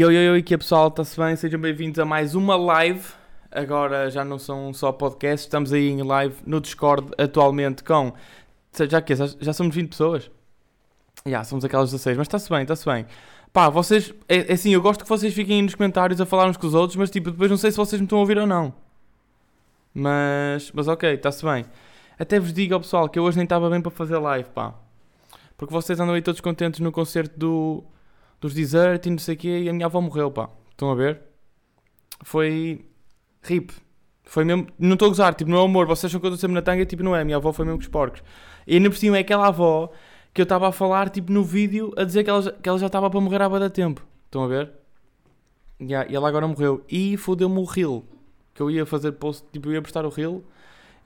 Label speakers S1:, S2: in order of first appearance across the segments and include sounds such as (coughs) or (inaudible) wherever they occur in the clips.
S1: Oi, oi, que é pessoal, está-se bem? Sejam bem-vindos a mais uma live. Agora já não são só podcasts, estamos aí em live no Discord atualmente com. Já que Já somos 20 pessoas? Já, somos aquelas 16, mas está-se bem, está-se bem. Pá, vocês. É, é assim, eu gosto que vocês fiquem nos comentários a falar uns com os outros, mas tipo, depois não sei se vocês me estão a ouvir ou não. Mas. Mas ok, está-se bem. Até vos digo ao pessoal que eu hoje nem estava bem para fazer live, pá. Porque vocês andam aí todos contentes no concerto do dos desert e não sei o quê, e a minha avó morreu, pá. Estão a ver? Foi. RIP. Foi mesmo. Não estou a gozar, tipo, não é amor. Vocês acham que eu estou sempre na tanga? Tipo, não é. A minha avó foi mesmo com os porcos. E ainda por cima é aquela avó que eu estava a falar, tipo, no vídeo, a dizer que ela, que ela já estava para morrer há bastante tempo. Estão a ver? Yeah, e ela agora morreu. E fodeu-me o reel. Que eu ia fazer post, tipo, eu ia postar o reel.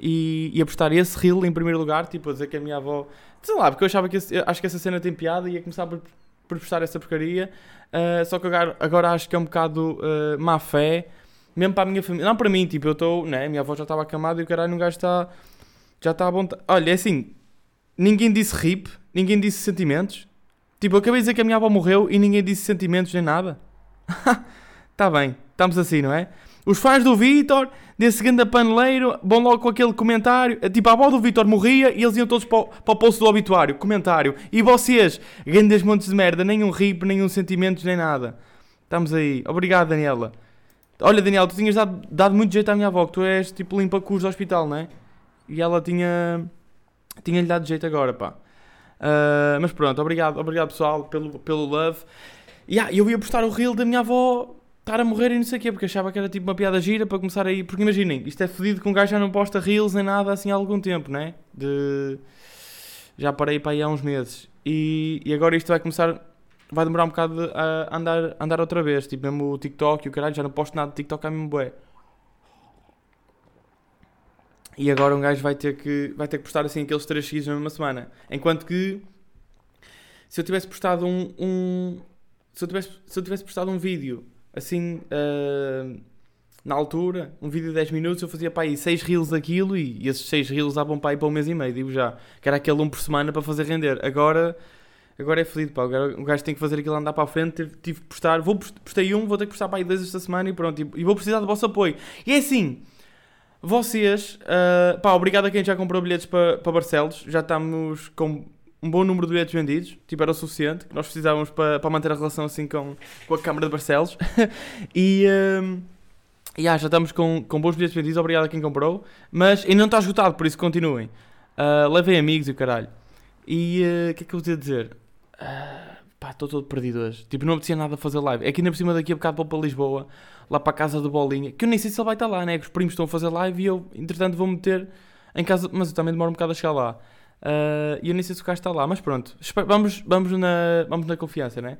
S1: E ia postar esse reel em primeiro lugar, tipo, a dizer que a minha avó. Sei lá, porque eu achava que esse, acho que essa cena tem piada e ia começar por por postar essa porcaria. Uh, só que agora, agora, acho que é um bocado uh, má fé, mesmo para a minha família. Não para mim, tipo, eu estou, né? Minha avó já estava acamada e o caralho, um gajo está. Já está à vontade. Olha, é assim, ninguém disse rip, ninguém disse sentimentos. Tipo, eu acabei de dizer que a minha avó morreu e ninguém disse sentimentos nem nada. Está (laughs) bem, estamos assim, não é? Os fãs do Vitor, desse grande paneleiro, vão logo com aquele comentário. Tipo, a avó do Vitor morria e eles iam todos para o, para o post do obituário. Comentário. E vocês, grandes montes de merda, nenhum rip, nenhum sentimentos, nem nada. Estamos aí. Obrigado, Daniela. Olha, Daniela, tu tinhas dado, dado muito jeito à minha avó, que tu és tipo limpa cus do hospital, não é? E ela tinha. Tinha-lhe dado jeito agora, pá. Uh, mas pronto, obrigado, obrigado pessoal pelo, pelo love. E yeah, eu ia postar o reel da minha avó estar a morrer e não sei o quê, porque achava que era tipo uma piada gira para começar aí. Porque imaginem, isto é fodido que um gajo já não posta reels nem nada assim há algum tempo, né? De. Já parei para aí há uns meses. E, e agora isto vai começar. Vai demorar um bocado a andar, andar outra vez. Tipo, mesmo o TikTok e o caralho, já não posto nada de TikTok, é mesmo bué. E agora um gajo vai ter que, vai ter que postar assim aqueles 3 seguidos na mesma semana. Enquanto que. Se eu tivesse postado um. um se, eu tivesse, se eu tivesse postado um vídeo assim, uh, na altura, um vídeo de 10 minutos, eu fazia para aí 6 reels daquilo e, e esses 6 reels davam para aí para um mês e meio, digo já. Que era aquele um por semana para fazer render. Agora, agora é fodido, pá. Agora o gajo tem que fazer aquilo andar para a frente. Tive, tive que postar, vou, postei um, vou ter que postar para aí dois esta semana e pronto. E, e vou precisar do vosso apoio. E é assim. Vocês, uh, pá, obrigado a quem já comprou bilhetes para, para Barcelos. Já estamos com um bom número de bilhetes vendidos, tipo, era o suficiente, que nós precisávamos para, para manter a relação assim com, com a Câmara de Barcelos. (laughs) e um, yeah, já estamos com, com bons bilhetes vendidos, obrigado a quem comprou, mas ainda não está esgotado, por isso continuem. Uh, levem amigos e o caralho. E ah, o uh, que é que eu vos ia dizer? Uh, pá, estou todo perdido hoje. Tipo, não apetecia nada fazer live. É que ainda por cima daqui a bocado vou para Lisboa, lá para a casa do Bolinha, que eu nem sei se ele vai estar lá, né? Que os primos estão a fazer live e eu, entretanto, vou meter em casa, mas eu também demoro um bocado a chegar lá. Uh, e eu nem sei se o gajo está lá, mas pronto, vamos, vamos, na, vamos na confiança, né?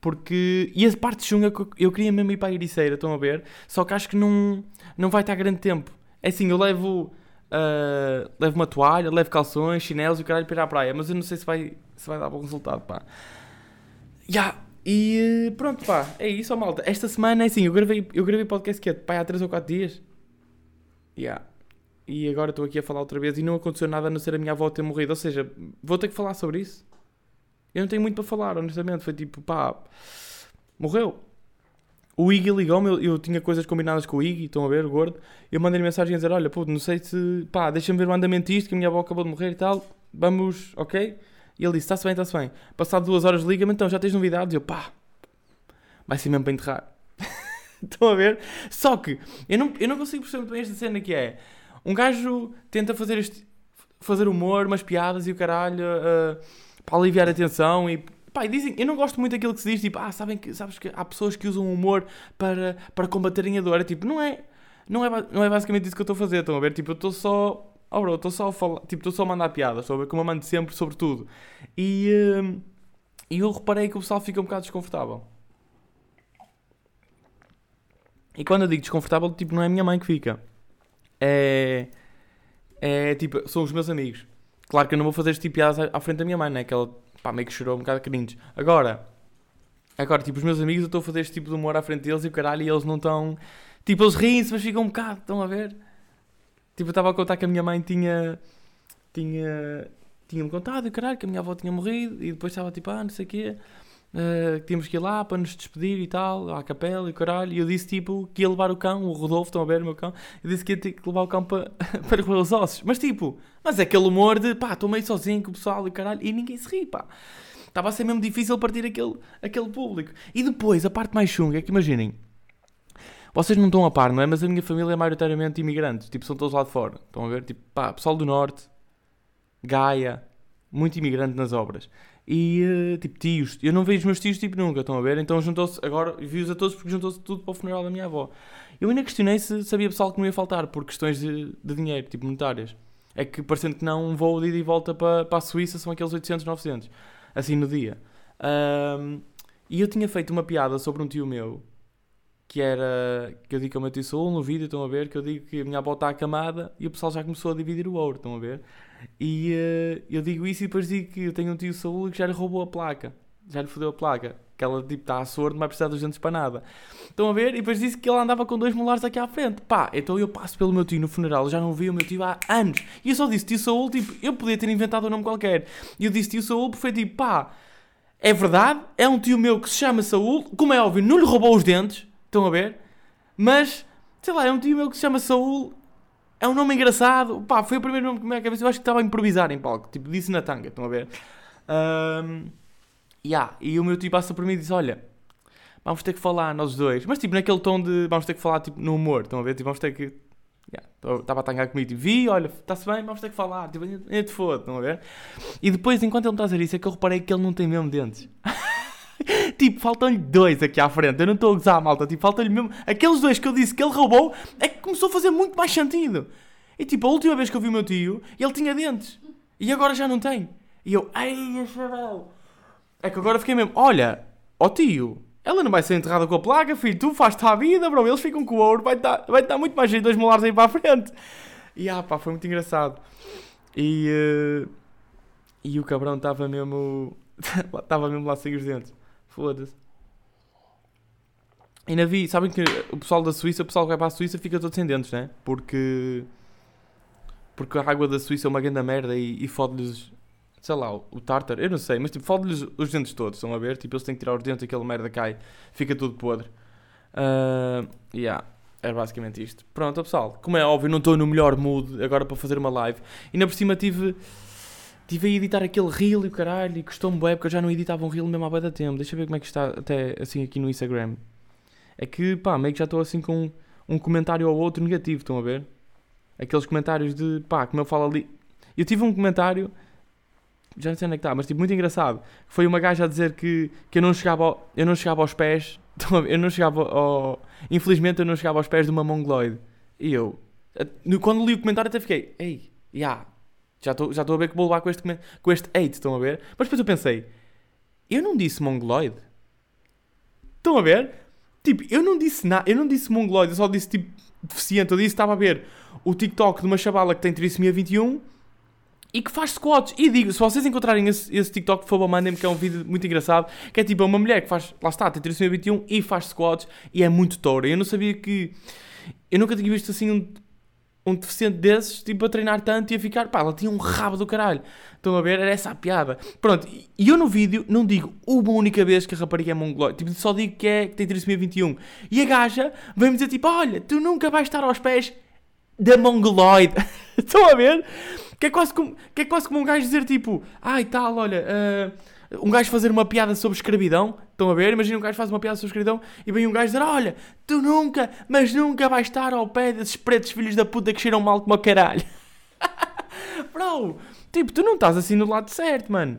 S1: Porque. E a parte chunga, eu queria mesmo ir para a Ericeira, estão a ver? Só que acho que não, não vai estar grande tempo. É assim, eu levo. Uh, levo uma toalha, levo calções, chinelos e o caralho para ir à praia, mas eu não sei se vai, se vai dar bom resultado, pá. Yeah. E pronto, pá, é isso, ó, malta. Esta semana é assim, eu gravei, eu gravei podcast que é, pá, há 3 ou 4 dias. Yeah e agora estou aqui a falar outra vez e não aconteceu nada a não ser a minha avó ter morrido. Ou seja, vou ter que falar sobre isso. Eu não tenho muito para falar, honestamente. Foi tipo, pá, morreu. O Iggy ligou-me, eu, eu, tinha coisas combinadas com o Iggy, estão a ver, o gordo. Eu mandei-lhe mensagem a dizer: Olha, pô, não sei se, pá, deixa-me ver o andamento disto, que a minha avó acabou de morrer e tal. Vamos, ok? E ele disse: Está-se bem, está-se bem. Passado duas horas, liga-me, então já tens novidades? Eu, pá, vai ser mesmo para enterrar. (laughs) estão a ver? Só que eu não, eu não consigo perceber bem esta cena que é. Um gajo tenta fazer este, fazer humor, umas piadas e o caralho uh, para aliviar a tensão e pá, dizem, eu não gosto muito daquilo que se diz, tipo, ah, sabem que, sabes que há pessoas que usam o humor para, para combaterem a dor. É tipo, não é, não é, não é basicamente isso que eu estou a fazer, estão a ver? Tipo, eu estou só, oh bro, estou só a falar, tipo, estou só a mandar piadas, sobre como eu mando sempre sobre tudo. E, uh, e eu reparei que o pessoal fica um bocado desconfortável. E quando eu digo desconfortável, tipo, não é a minha mãe que fica é, é tipo, são os meus amigos. Claro que eu não vou fazer este tipo de piadas à frente da minha mãe, né? Que ela pá, meio que chorou um bocado cringe. Agora, agora, tipo, os meus amigos, eu estou a fazer este tipo de humor à frente deles e o caralho, e eles não estão. Tipo, eles riem-se, mas ficam um bocado, estão a ver? Tipo, eu estava a contar que a minha mãe tinha. tinha. tinha-me contado, e caralho, que a minha avó tinha morrido, e depois estava tipo, ah, não sei o quê. Uh, que tínhamos que ir lá para nos despedir e tal, à capela e caralho. E eu disse tipo que ia levar o cão, o Rodolfo, estão a ver o meu cão. Eu disse que ia ter que levar o cão (laughs) para, para roer os ossos. Mas tipo, mas é aquele humor de pá, estou meio sozinho com o pessoal e caralho. E ninguém se ri, pá. Estava a ser mesmo difícil partir aquele, aquele público. E depois, a parte mais chunga é que imaginem, vocês não estão a par, não é? Mas a minha família é maioritariamente imigrantes. Tipo, são todos lá de fora. Estão a ver? Tipo, pá, pessoal do Norte, Gaia, muito imigrante nas obras. E, uh, tipo, tios. Eu não vejo os meus tios, tipo, nunca. Estão a ver? Então juntou-se, agora vi-os a todos porque juntou-se tudo para o funeral da minha avó. Eu ainda questionei se sabia pessoal que não ia faltar por questões de, de dinheiro, tipo, monetárias. É que, parecendo que não, um voo de ida e volta para, para a Suíça são aqueles 800, 900. Assim, no dia. Um, e eu tinha feito uma piada sobre um tio meu que era que eu digo que meti o no vídeo, estão a ver? Que eu digo que a minha avó está acamada e o pessoal já começou a dividir o ouro, estão a ver? E uh, eu digo isso e depois digo que eu tenho um tio Saúl que já lhe roubou a placa, já lhe fodeu a placa, que ela tipo está a sordo, não vai precisar dos dentes para nada. Estão a ver? E depois disse que ele andava com dois molares aqui à frente. Pá, então eu passo pelo meu tio no funeral, já não vi o meu tio há anos. E eu só disse tio Saúl, tipo, eu podia ter inventado um nome qualquer. E eu disse tio Saúl porque foi tipo, pá, é verdade, é um tio meu que se chama Saúl, como é óbvio, não lhe roubou os dentes, estão a ver? Mas, sei lá, é um tio meu que se chama Saúl. É um nome engraçado. Pá, foi o primeiro nome que me veio à cabeça. Eu acho que estava a improvisar em palco. Tipo, disse na tanga, estão a ver? Um, yeah. E o meu tio passa por mim e diz: Olha, vamos ter que falar nós dois. Mas tipo, naquele tom de vamos ter que falar tipo, no humor. Estão a ver? Tipo, vamos ter que. Estava yeah. a tangar comigo, tipo, vi, olha, está-se bem, vamos ter que falar. Tipo, eu te foda, estão a ver? E depois, enquanto ele me está a dizer isso, é que eu reparei que ele não tem mesmo dentes. (laughs) (laughs) tipo, faltam-lhe dois aqui à frente. Eu não estou a gozar, malta. Tipo, faltam-lhe mesmo. Aqueles dois que eu disse que ele roubou é que começou a fazer muito mais sentido. E tipo, a última vez que eu vi o meu tio, ele tinha dentes. E agora já não tem. E eu, ai, chaval. É que agora fiquei mesmo, olha, ó tio, ela não vai ser enterrada com a placa, filho. Tu fazes-te à vida, bro. Eles ficam com o ouro. Vai dar, vai dar muito mais jeito dois molares aí para a frente. E ah, pá, foi muito engraçado. E, uh, e o cabrão estava mesmo. (laughs) Estava mesmo lá sem os dentes. Foda-se. Ainda vi, sabem que o pessoal da Suíça, o pessoal que vai para a Suíça fica todo sem dentes, né? Porque. Porque a água da Suíça é uma grande merda e, e fode-lhes, sei lá, o tartar, eu não sei, mas tipo, fode-lhes os dentes todos, estão a ver? Tipo, eles têm que tirar os dentes aquela merda cai, fica tudo podre. Uh, yeah, é basicamente isto. Pronto, pessoal, como é óbvio, não estou no melhor mood agora para fazer uma live. E ainda por cima tive Estive a editar aquele reel e o caralho, e custou-me bem porque eu já não editava um reel mesmo há bem da tempo. Deixa eu ver como é que está até assim aqui no Instagram. É que pá, meio que já estou assim com um comentário ou outro negativo, estão a ver? Aqueles comentários de pá, como eu falo ali. Eu tive um comentário, já não sei onde é que está, mas tipo, muito engraçado. Foi uma gaja a dizer que, que eu, não chegava ao, eu não chegava aos pés, (laughs) eu não chegava ao. Infelizmente eu não chegava aos pés de uma mongoloide. E eu, quando li o comentário, até fiquei, ei, já, yeah, já estou já a ver que vou levar com este, com este hate, estão a ver? Mas depois eu pensei, eu não disse mongoloide. Estão a ver? Tipo, eu não disse nada, eu não disse mongoloide, eu só disse tipo deficiente. Eu disse estava a ver o TikTok de uma chavala que tem trissomia 21 e que faz squats. E digo, se vocês encontrarem esse, esse TikTok, por favor, mandem-me que é um vídeo muito engraçado. Que é tipo uma mulher que faz, lá está, tem trissomia 21 e faz squats e é muito toura. Eu não sabia que. Eu nunca tinha visto assim um, um deficiente desses, tipo, a treinar tanto e a ficar, pá, ela tinha um rabo do caralho. Estão a ver? Era essa a piada. Pronto, e eu no vídeo não digo uma única vez que a rapariga é mongoloide, tipo, só digo que é, que tem trissomia 21. E a gaja vem-me dizer, tipo, olha, tu nunca vais estar aos pés da mongoloide. (laughs) Estão a ver? Que é, quase como, que é quase como um gajo dizer, tipo, ai, tal, olha, uh, um gajo fazer uma piada sobre escravidão, estão a ver? Imagina um gajo faz uma piada sobre escravidão e vem um gajo dizer: Olha, tu nunca, mas nunca vais estar ao pé desses pretos filhos da puta que cheiram mal como o caralho. (laughs) Bro, tipo, tu não estás assim no lado certo, mano.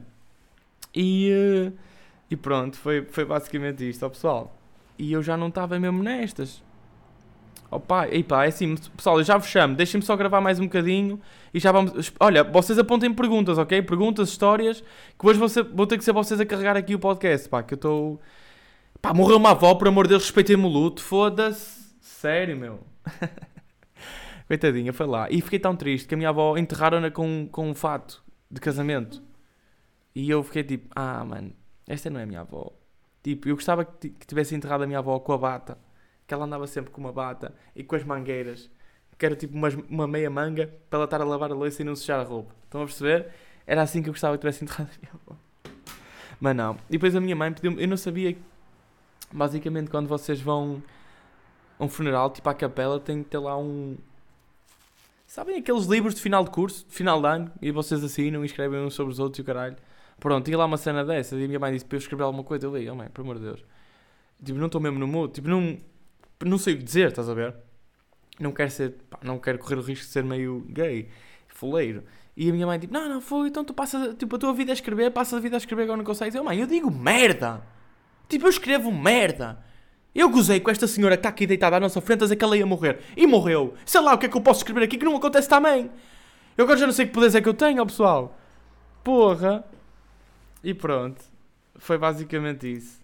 S1: E, uh, e pronto, foi, foi basicamente isto, ó pessoal. E eu já não estava mesmo nestas. Opa, e pá, é assim, pessoal, eu já vos chamo, deixem-me só gravar mais um bocadinho e já vamos. Olha, vocês apontem perguntas, ok? Perguntas, histórias, que hoje vão, ser, vão ter que ser vocês a carregar aqui o podcast, pá, que eu estou. Pá, morreu uma avó, por amor de Deus, respeitem-me o luto, foda-se. Sério, meu. (laughs) Coitadinha, foi lá. E fiquei tão triste que a minha avó enterraram-na com, com um fato de casamento. E eu fiquei tipo, ah, mano, esta não é a minha avó. Tipo, eu gostava que tivesse enterrado a minha avó com a bata que ela andava sempre com uma bata e com as mangueiras, que era tipo uma, uma meia manga para ela estar a lavar a louça e não sujar a roupa. Estão a perceber? Era assim que eu gostava que tivesse enterrado a minha avó. Mas não. E depois a minha mãe pediu Eu não sabia. Basicamente, quando vocês vão a um funeral, tipo à capela, tem que ter lá um. Sabem aqueles livros de final de curso, de final de ano, e vocês assinam e escrevem uns sobre os outros e o caralho. Pronto, tinha lá uma cena dessas e a minha mãe disse para eu escrever alguma coisa. Eu li, oh mãe, pelo amor de Deus. Tipo, não estou mesmo no mood. Tipo, não, não sei o que dizer, estás a ver? Não quero ser, pá, não quero correr o risco de ser meio gay, fuleiro. E a minha mãe, tipo, não, não, foi, então tu passas, tipo, a tua vida a escrever, passas a vida a escrever agora não consegues. Eu, mãe, eu digo merda. Tipo, eu escrevo merda. Eu gozei com esta senhora que está aqui deitada à nossa frente a dizer que ela ia morrer. E morreu. Sei lá o que é que eu posso escrever aqui que não acontece também. Eu agora já não sei que poderes é que eu tenho, ó, pessoal. Porra. E pronto. Foi basicamente isso.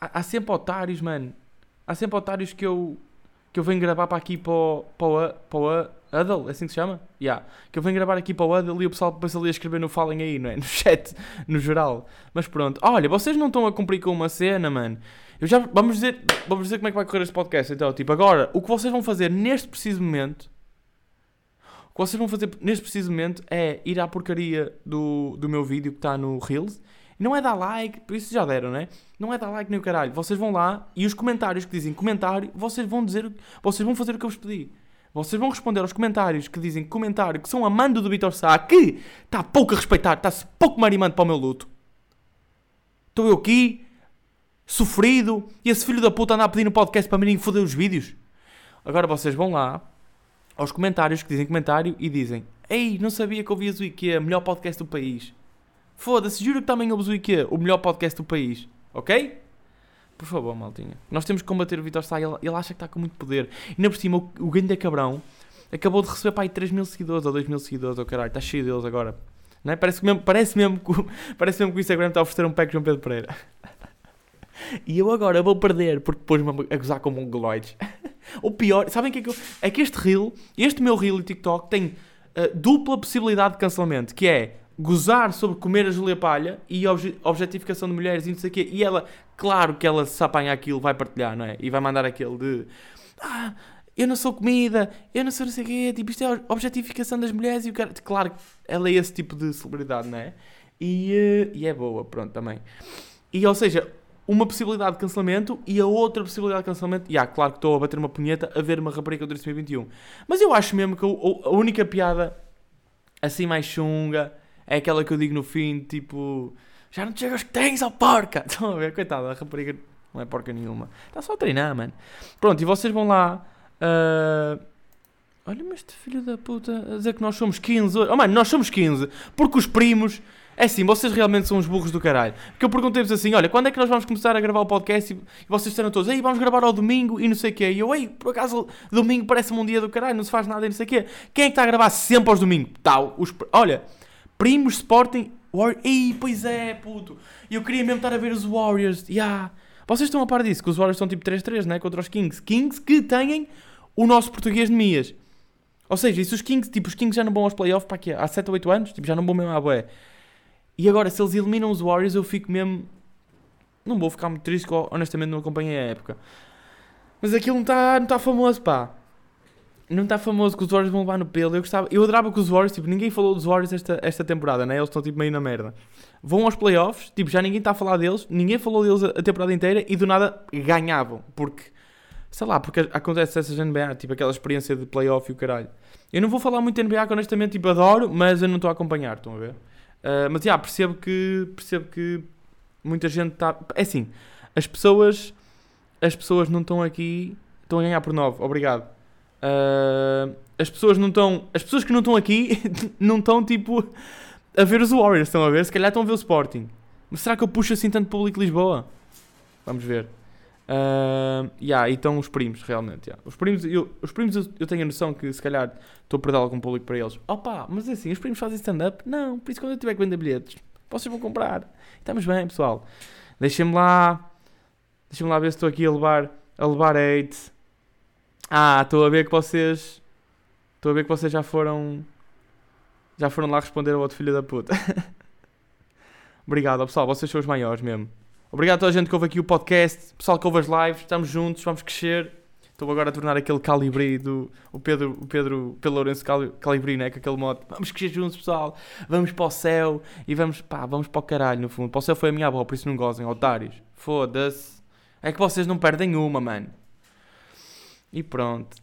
S1: Há, há sempre otários, mano. Há sempre otários que eu que eu venho gravar para aqui para o, para o, para o Huddle, é assim que se chama? Yeah. Que eu venho gravar aqui para o Huddle e o pessoal depois ali a escrever no Falem aí, não é? (laughs) No chat, no geral. Mas pronto. Olha, vocês não estão a cumprir com uma cena, mano. Eu já, vamos dizer, vamos dizer como é que vai correr este podcast. Então, tipo, agora, o que vocês vão fazer neste preciso momento, o que vocês vão fazer neste preciso momento é ir à porcaria do, do meu vídeo que está no Reels não é dar like, por isso já deram, né? Não é dar like nem o caralho. Vocês vão lá e os comentários que dizem comentário, vocês vão dizer, vocês vão fazer o que eu vos pedi. Vocês vão responder aos comentários que dizem comentário que são amando do Vitor Sá, que está pouco a respeitar, está-se pouco marimando para o meu luto. Estou eu aqui, sofrido, e esse filho da puta anda a pedir no podcast para mim foder os vídeos. Agora vocês vão lá, aos comentários que dizem comentário e dizem Ei, não sabia que ouvias o IKEA, melhor podcast do país. Foda-se, juro que também ouves o IKEA, o melhor podcast do país. Ok? Por favor, maltinha. Nós temos que combater o Vitor Sá. Ele, ele acha que está com muito poder. E ainda por cima, o, o Ganda Cabrão acabou de receber para aí 3 mil seguidores ou 2 mil seguidores. Oh caralho, está cheio deles agora. Não é? parece, mesmo, parece, mesmo que, (laughs) parece mesmo que o Instagram está a oferecer um pack João Pedro Pereira. (laughs) E eu agora vou perder porque pôs-me a gozar com mongoloides. (laughs) o pior, sabem o que é que eu. É que este reel, este meu reel e TikTok tem uh, dupla possibilidade de cancelamento, que é gozar sobre comer a Julia Palha e obje objetificação de mulheres e não sei o quê. E ela, claro que ela se apanha aquilo, vai partilhar, não é? E vai mandar aquele de. Ah, eu não sou comida, eu não sou não sei o quê, tipo, isto é objetificação das mulheres e o cara. Claro que ela é esse tipo de celebridade, não é? E, uh, e é boa, pronto, também. E, ou seja, uma possibilidade de cancelamento e a outra possibilidade de cancelamento. E, ah, claro que estou a bater uma punheta a ver uma rapariga do 2021. Mas eu acho mesmo que a única piada assim mais chunga é aquela que eu digo no fim, tipo, já não te chega aos que tens, ó porca! (laughs) Estão a ver? Coitada, a rapariga não é porca nenhuma. Está só a treinar, mano. Pronto, e vocês vão lá. Uh... Olha, mas este filho da puta a dizer que nós somos 15. Oh, mano, nós somos 15. Porque os primos. É assim, vocês realmente são uns burros do caralho. Porque eu perguntei-vos assim: olha, quando é que nós vamos começar a gravar o podcast? E, vocês disseram todos: ei, vamos gravar ao domingo e não sei o quê. E eu, ei, por acaso, domingo parece-me um dia do caralho, não se faz nada e não sei o quê. Quem é que está a gravar sempre aos domingos? Tal. Os, olha, Primos Sporting. War... Ei, pois é, puto. Eu queria mesmo estar a ver os Warriors. Yeah. Vocês estão a par disso, que os Warriors são tipo 3-3, né? Contra os Kings. Kings que têm o nosso português de Mias. Ou seja, e se os Kings, tipo, os Kings já não vão aos playoffs para aqui há 7 ou 8 anos, tipo, já não vão mesmo à boé. E agora, se eles eliminam os Warriors, eu fico mesmo. Não vou ficar muito triste, honestamente não acompanhei a época. Mas aquilo não está não tá famoso, pá não está famoso que os Warriors vão levar no pelo. Eu gostava, eu adorava que os Warriors, tipo, ninguém falou dos Warriors esta, esta temporada, né? Eles estão tipo meio na merda. Vão aos playoffs, tipo, já ninguém está a falar deles, ninguém falou deles a, a temporada inteira e do nada ganhavam. Porque, sei lá, porque acontece essas NBA, tipo, aquela experiência de playoff e o caralho. Eu não vou falar muito de NBA, que honestamente, tipo, adoro, mas eu não estou a acompanhar, estão a ver? Uh, mas, já, yeah, percebo que, percebo que muita gente está... É assim, as pessoas, as pessoas não estão aqui, estão a ganhar por 9, obrigado. Uh, as pessoas não estão. As pessoas que não estão aqui (laughs) não estão tipo a ver os Warriors, estão a ver? Se calhar estão a ver o Sporting. Mas será que eu puxo assim tanto público Lisboa? Vamos ver. Uh, yeah, e estão os primos, realmente. Yeah. Os primos, eu, os primos eu, eu, tenho a noção que se calhar estou a perder algum público para eles. Opa, mas assim, os primos fazem stand-up? Não, por isso quando eu tiver que vender bilhetes, vocês vão comprar. Estamos bem, pessoal. Deixem-me lá. Deixem-me lá ver se estou aqui a levar, a levar hate. Ah, estou a ver que vocês. Estou a ver que vocês já foram. Já foram lá responder ao outro filho da puta. (laughs) Obrigado, pessoal. Vocês são os maiores mesmo. Obrigado a toda a gente que ouve aqui o podcast. Pessoal que ouve as lives. Estamos juntos, vamos crescer. Estou agora a tornar aquele Calibri do. O Pedro, o Pedro, Pedro Lourenço Cali- Calibri, né? Com aquele modo. Vamos crescer juntos, pessoal. Vamos para o céu. E vamos, pá, vamos para o caralho, no fundo. Para o céu foi a minha avó, por isso não gozem, otários. Foda-se. É que vocês não perdem uma, mano. E pronto.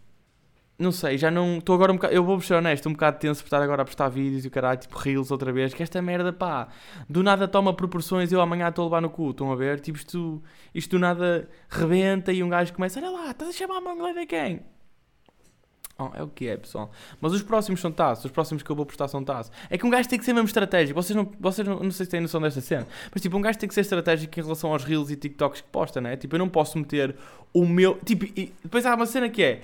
S1: Não sei, já não. Estou agora um bocado. Eu vou ser honesto, um bocado tenso por estar agora a postar vídeos e o caralho, tipo Reels outra vez. Que esta merda, pá, do nada toma proporções e eu amanhã estou a levar no cu. Estão a ver? Tipo, isto, isto do nada rebenta e um gajo começa: Olha lá, estás a chamar a mão de quem? Oh, é o que é, pessoal. Mas os próximos são taços, os próximos que eu vou postar são taços. É que um gajo tem que ser mesmo estratégico. Vocês não, vocês não, não sei se têm noção desta cena, mas tipo, um gajo tem que ser estratégico em relação aos Reels e TikToks que posta, né? Tipo, eu não posso meter o meu. Tipo, e depois há uma cena que é.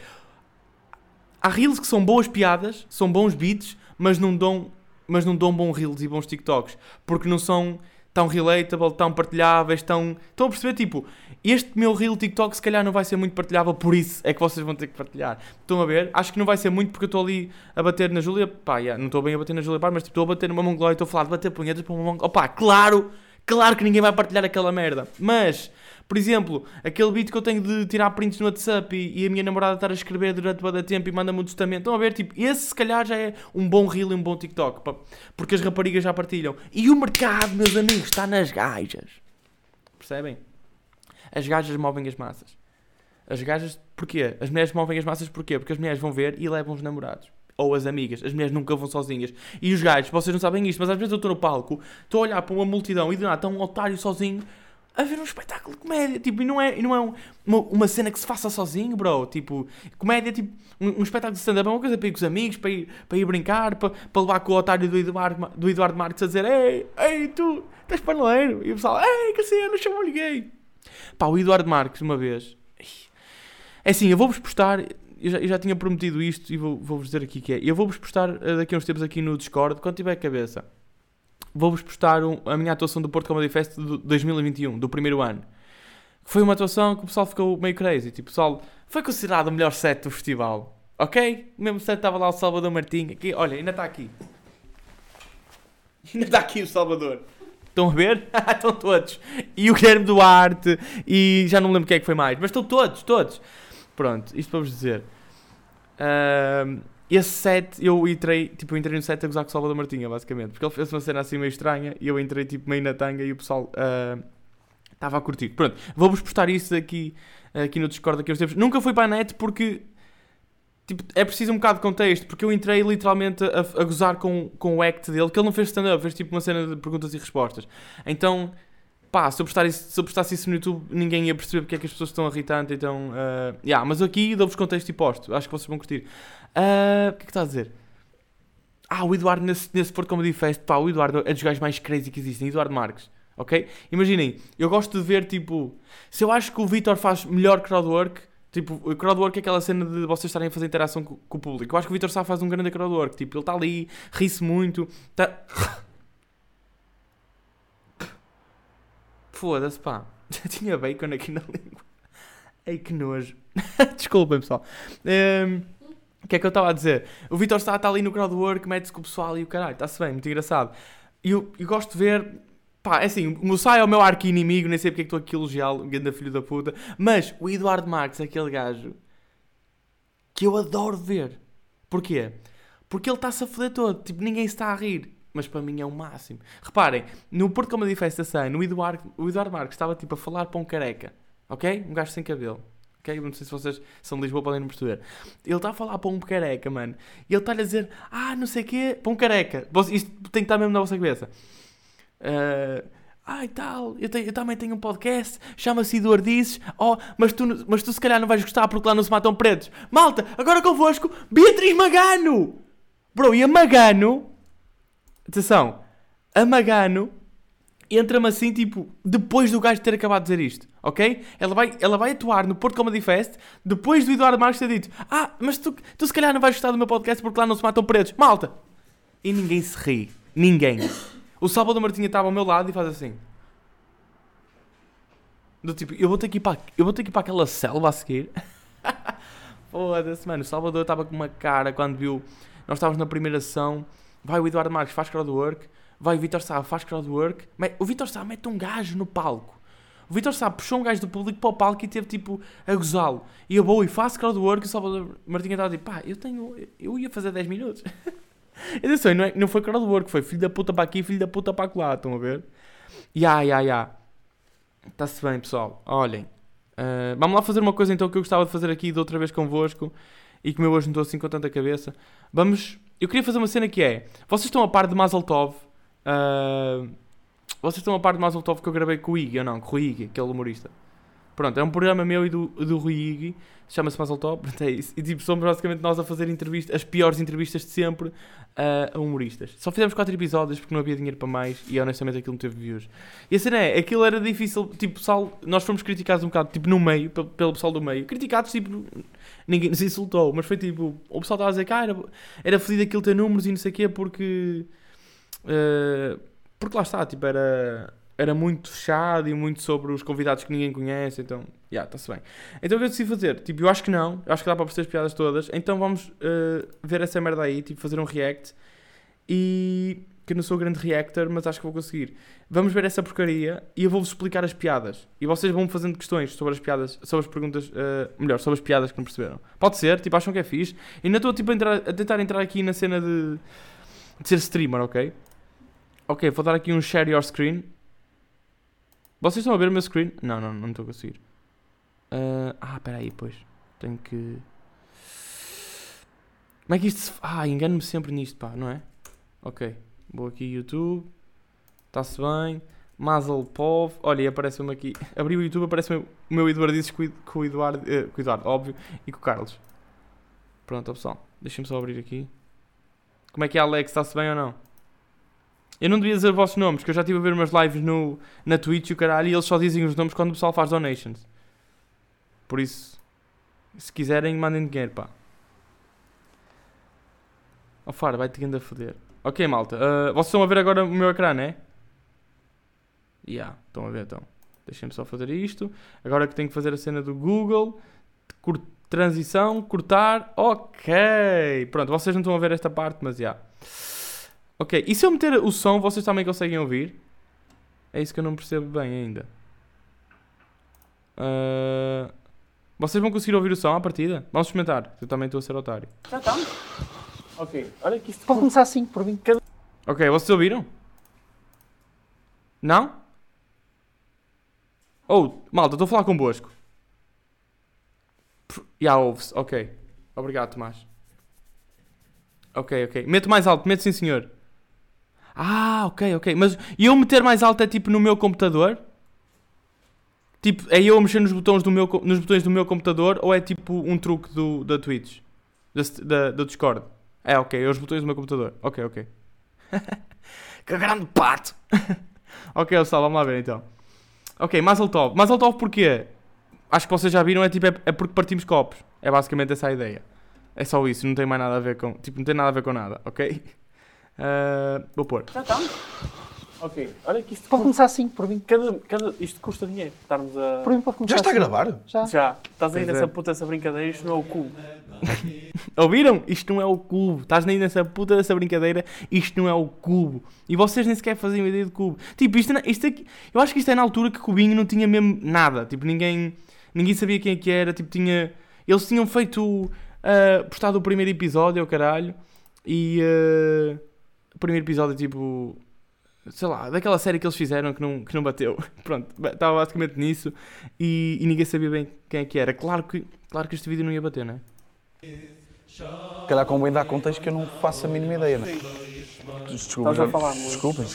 S1: Há Reels que são boas piadas, são bons beats, mas não dão, mas não dão bons Reels e bons TikToks. Porque não são tão relatable, tão partilháveis, tão. Estão a perceber? Tipo, este meu Reel TikTok se calhar não vai ser muito partilhável, por isso é que vocês vão ter que partilhar. Estão a ver? Acho que não vai ser muito porque eu estou ali a bater na Júlia. Pá, yeah, não estou bem a bater na Júlia Bar, mas tipo, estou a bater numa mongolóia estou a falar de bater punhetas para uma mongolóia. Opá, claro! Claro que ninguém vai partilhar aquela merda. Mas, por exemplo, aquele beat que eu tenho de tirar prints no WhatsApp e, e a minha namorada estar a escrever durante todo o tempo e manda-me um testamento. Estão a ver? Tipo, esse se calhar já é um bom reel e um bom TikTok. pá, Porque as raparigas já partilham. E o mercado, meus amigos, está nas gajas. Percebem? As gajas movem as massas. As gajas, porquê? As mulheres movem as massas porquê? Porque as mulheres vão ver e levam os namorados. Ou as amigas. As mulheres nunca vão sozinhas. E os gajos, vocês não sabem isto, mas às vezes eu estou no palco, estou a olhar para uma multidão e de nada está um otário sozinho a ver um espetáculo de comédia. Tipo, e não é, e não é um- uma, uma cena que se faça sozinho, bro. Tipo, comédia, tipo, um, um espetáculo de stand-up é uma coisa para ir com os amigos, para ir, para ir brincar, para, para levar com o otário do Eduardo, do Eduardo Marques a dizer: Ei, ei, tu, estás paneleiro. E o pessoal: Ei, que cena, chamou-lhe gay. Pá, o Eduardo Marques, uma vez. É assim, eu vou-vos postar. Eu já, eu já tinha prometido isto e vou- vou-vos dizer aqui que é. Eu vou-vos postar eh, daqui a uns tempos aqui no Discord, quando tiver cabeça. Vou-vos postar um- a minha atuação do Porto Comedy Fest de 2021, do primeiro ano. Foi uma atuação que o pessoal ficou meio crazy. Tipo, o pessoal foi considerado o melhor set do festival. Ok? O mesmo set estava lá o Salvador Martinho. Aqui, olha, ainda está aqui. Ainda está aqui o Salvador. Estão a ver? (laughs) estão todos. E o Guilherme Duarte. E já não lembro quem é que foi mais. Mas estão todos, todos. Pronto, isto para vos dizer. Ahm, esse set, eu entrei, tipo, eu entrei no set a gozar com o Salvador Martinha, basicamente. Porque ele fez uma cena assim meio estranha e eu entrei, tipo, meio na tanga e o pessoal estava a curtir. Pronto, vou-vos postar isso aqui, aqui no Discord daqui uns tempos. Nunca fui para a net porque tipo, é preciso um bocado de contexto, porque eu entrei literalmente a, a gozar com, com o act dele, que ele não fez stand-up, fez tipo uma cena de perguntas e respostas. Então, pá, se eu, postar isso, se eu postasse isso no YouTube, ninguém ia perceber porque é que as pessoas estão a então, uh, yeah, mas aqui dou-vos contexto e posto, acho que vocês vão curtir. Ah, o que é que está a dizer? Ah, o Eduardo nesse, nesse Porto Comedy Fest, pá, o Eduardo é dos gajos mais crazy que existem, Eduardo Marques, ok? Imaginem, eu gosto de ver, tipo, se eu acho que o Vitor faz melhor crowdwork, tipo, o crowdwork é aquela cena de vocês estarem a fazer interação com, com o público, eu acho que o Vitor Sá faz um grande crowdwork, tipo, ele está ali, ri-se muito, tá... (coughs) Foda-se, pá, (laughs) tinha bacon aqui na língua. Ei, que nojo. (laughs) Desculpem, pessoal. Ehm, o que é que eu estava a dizer? O Vitor está, está ali no crowdwork, mete-se com o pessoal e o caralho, está-se bem, muito engraçado. E eu, eu gosto de ver. Pá, é assim, o Mussai é o meu arqui-inimigo, nem sei porque é que estou aqui a elogiá-lo, grande filho da puta. Mas o Eduardo Marques é aquele gajo que eu adoro ver. Porquê? Porque ele está-se a foder todo, tipo, ninguém se está a rir. Mas para mim é o máximo. Reparem, no Porto Comedy Fest da Sun, o Eduardo, o Eduardo Marques estava tipo a falar para um careca, ok? Um gajo sem cabelo. ok? Não sei se vocês são de Lisboa podem não perceber. Ele está a falar para um careca, mano. E ele está-lhe a dizer, ah, não sei o quê, para um careca. Isto tem que estar mesmo na vossa cabeça. E tal, eu, tenho- eu também tenho um podcast, chama-se Eduardices. Oh, mas tu, mas tu se calhar não vais gostar porque lá não se matam pretos. Malta, agora convosco, Beatriz Magano! Bro, e a Magano, atenção, a Magano entra-me assim, tipo, depois do gajo ter acabado de dizer isto, ok? Ela vai, ela vai atuar no Porto Comedy Fest depois do Eduardo Marques ter dito: Ah, mas tu, tu se calhar não vais gostar do meu podcast porque lá não se matam pretos. Malta! E ninguém se ri. Ninguém. O Salvador Martinha estava ao meu lado e faz assim. Do tipo, eu vou ter que ir para, eu vou ter que para aquela selva a seguir. (laughs) Foda-se, mano. O Salvador estava com uma cara quando viu. Nós estávamos na primeira sessão. Vai o Eduardo Marques, faz crowdwork. Vai o Vitor Sá, faz crowdwork. O Vitor Sá mete um gajo no palco. O Vitor Sá puxou um gajo do público para o palco e teve tipo a gozá-lo. E eu vou e faço crowdwork e o Salvador Martinha estava tipo, pá, eu tenho. Eu ia fazer 10 minutos. (laughs) (laughs) Atenção, não, é, não foi crowdwork, foi filho da puta para aqui, filho da puta para lá, estão a ver? Ya, ya, ya. Está-se bem, pessoal. Olhem. Uh, vamos lá fazer uma coisa então que eu gostava de fazer aqui de outra vez convosco e que meu hoje não estou assim com tanta cabeça. Vamos. Eu queria fazer uma cena que é. Vocês estão a par de Mazel Tov. Uh, vocês estão a par de Mazel Tov que eu gravei com o Iggy, ou não? Com o Iggy, aquele humorista. Pronto, é um programa meu e do, do Rui Iggy. Chama-se Mazel Tov. Pronto, é isso. E tipo, somos basicamente nós a fazer entrevistas, as piores entrevistas de sempre uh, a humoristas. Só fizemos 4 episódios porque não havia dinheiro para mais e honestamente aquilo não teve views. E a cena é, aquilo era difícil. Tipo, pessoal, nós fomos criticados um bocado, tipo, no meio, pelo, pelo pessoal do meio. Criticados, tipo, ninguém nos insultou, mas foi tipo, o pessoal estava a dizer que ah, era, era fodido aquilo ter números e não sei o quê porque. Uh, porque lá está, tipo, era, era muito fechado e muito sobre os convidados que ninguém conhece, então, já, yeah, está-se bem. Então o que eu decidi fazer? Tipo, eu acho que não, eu acho que dá para perceber as piadas todas, então vamos uh, ver essa merda aí, tipo, fazer um react e. que não sou grande reactor, mas acho que vou conseguir. Vamos ver essa porcaria e eu vou-vos explicar as piadas. E vocês vão fazendo questões sobre as piadas, sobre as perguntas, uh, melhor, sobre as piadas que não perceberam. Pode ser, tipo, acham que é fixe. E ainda estou tipo, a, entrar, a tentar entrar aqui na cena de, de ser streamer, ok? Ok, vou dar aqui um share your screen. Vocês estão a ver o meu screen? Não, não, não estou a conseguir. Uh, ah, espera aí, pois. Tenho que... Como é que isto se... Ah, engano-me sempre nisto, pá, não é? Ok. Vou aqui YouTube. Está-se bem. Mazel Pov. Olha, e aparece-me aqui. (laughs) Abri o YouTube, aparece-me o meu Eduardo com, com o Eduardo, uh, com o Eduardo, óbvio, e com o Carlos. Pronto, pessoal. Deixem-me só abrir aqui. Como é que é, Alex? Está-se bem ou não? Eu não devia dizer os vossos nomes, porque eu já estive a ver umas lives no, na Twitch e o caralho, e eles só dizem os nomes quando o pessoal faz donations. Por isso, se quiserem, mandem dinheiro, pá. Oh, Fara, vai-te ainda a foder. Ok, malta. Uh, vocês estão a ver agora o meu ecrã, né? Ya, yeah, estão a ver então. Deixem-me só fazer isto. Agora que tenho que fazer a cena do Google. Cur transição, cortar. Ok. Pronto, vocês não estão a ver esta parte, mas já. Yeah. Ok, e se eu meter o som, vocês também conseguem ouvir? É isso que eu não percebo bem ainda. Uh, vocês vão conseguir ouvir o som à partida? Vamos experimentar. Eu também estou a ser otário.
S2: Já está. Ok, olha que isto pode começar assim, por mim.
S1: Ok, vocês ouviram? Não? Oh, malta, estou a falar convosco. Já yeah, ouve-se, ok. Obrigado, Tomás. Ok, ok. Meto mais alto, meto sim, senhor. Ah, ok, ok. Mas e eu meter mais alto é tipo no meu computador? Tipo, é eu mexer nos botões do meu, nos botões do meu computador ou é tipo um truque do, da Twitch? Da, da, do Discord? É, ok, é os botões do meu computador. Ok, ok. (laughs) que grande pato! (laughs) ok, pessoal, vamos lá ver então. Ok, Mazel Tov. Mazel Tov porquê? Acho que vocês já viram, é tipo, é, é porque partimos copos. É basicamente essa a ideia. É só isso, não tem mais nada a ver com. Tipo, não tem nada a ver com nada, ok? Uh, vou pôr.
S2: Já está. Ok, olha que isto pode começar assim, por mim. Cada, cada, isto custa dinheiro. Estarmos a.
S3: Por mim pode começar
S4: Já está
S3: assim.
S4: a gravar?
S2: Já. Já. Estás aí pois nessa é. puta essa brincadeira, isto não é o cubo. (laughs)
S1: Ouviram? Isto não é o cubo. Estás aí nessa puta dessa brincadeira, isto não é o cubo. E vocês nem sequer faziam ideia de cubo. Tipo, isto, isto aqui, eu acho que isto é na altura que Cubinho não tinha mesmo nada. Tipo, ninguém, ninguém sabia quem é que era. Tipo, tinha. Eles tinham feito. Uh, postado o primeiro episódio, o caralho. E. Uh, o primeiro episódio, tipo, sei lá, daquela série que eles fizeram que não, que não bateu. (laughs) Pronto, estava basicamente nisso e, e, ninguém sabia bem quem é que era. Claro que, claro que este vídeo não ia bater, não é?
S4: Calhar convém dar contexto que eu não faço a mínima ideia, não é?
S2: Desculpa, já... falar,
S4: Desculpem.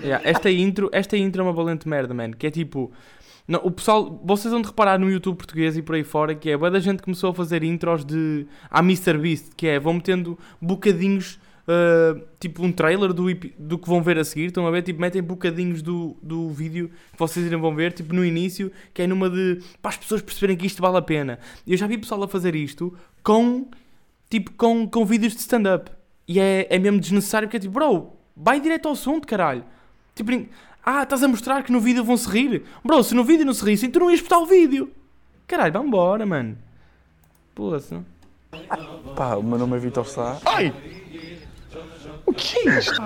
S1: yeah, esta, intro, esta intro é uma valente merda, man. Que é tipo, não, o pessoal, vocês vão de reparar no YouTube português e por aí fora que é, da gente começou a fazer intros de a MrBeast, que é, vão metendo bocadinhos, uh, tipo um trailer do, do que vão ver a seguir, estão a ver, tipo, metem bocadinhos do, do vídeo que vocês irem vão ver, tipo no início, que é numa de, para as pessoas perceberem que isto vale a pena. Eu já vi pessoal a fazer isto com, tipo, com, com vídeos de stand-up. E é, é mesmo desnecessário, porque é tipo, bro, vai direto ao assunto, caralho. Tipo, ah, estás a mostrar que no vídeo vão se rir? Bro, se no vídeo não se rissem, tu não ias botar o vídeo. Caralho, vambora, mano. Poça.
S4: Pá, o meu nome é Vitor Sá.
S3: Ai! O que é isto?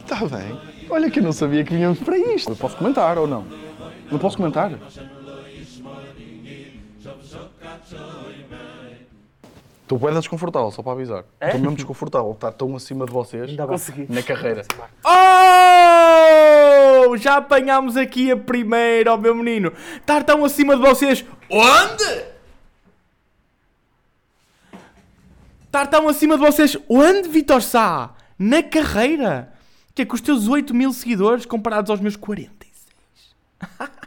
S4: Está bem. Olha que eu não sabia que vinhamos para isto. Eu posso comentar ou não? Não posso comentar? Estou bem desconfortável, só para avisar.
S2: É?
S4: Estou mesmo desconfortável. Estar tão acima de vocês.
S2: Consegui.
S4: na carreira.
S1: Oh! Já apanhámos aqui a primeira, ó meu menino. Estar tão acima de vocês. Onde? Estar tão acima de vocês. Onde, Vitor Sá? Na carreira. Que é com os teus 8 mil seguidores comparados aos meus 46. (laughs)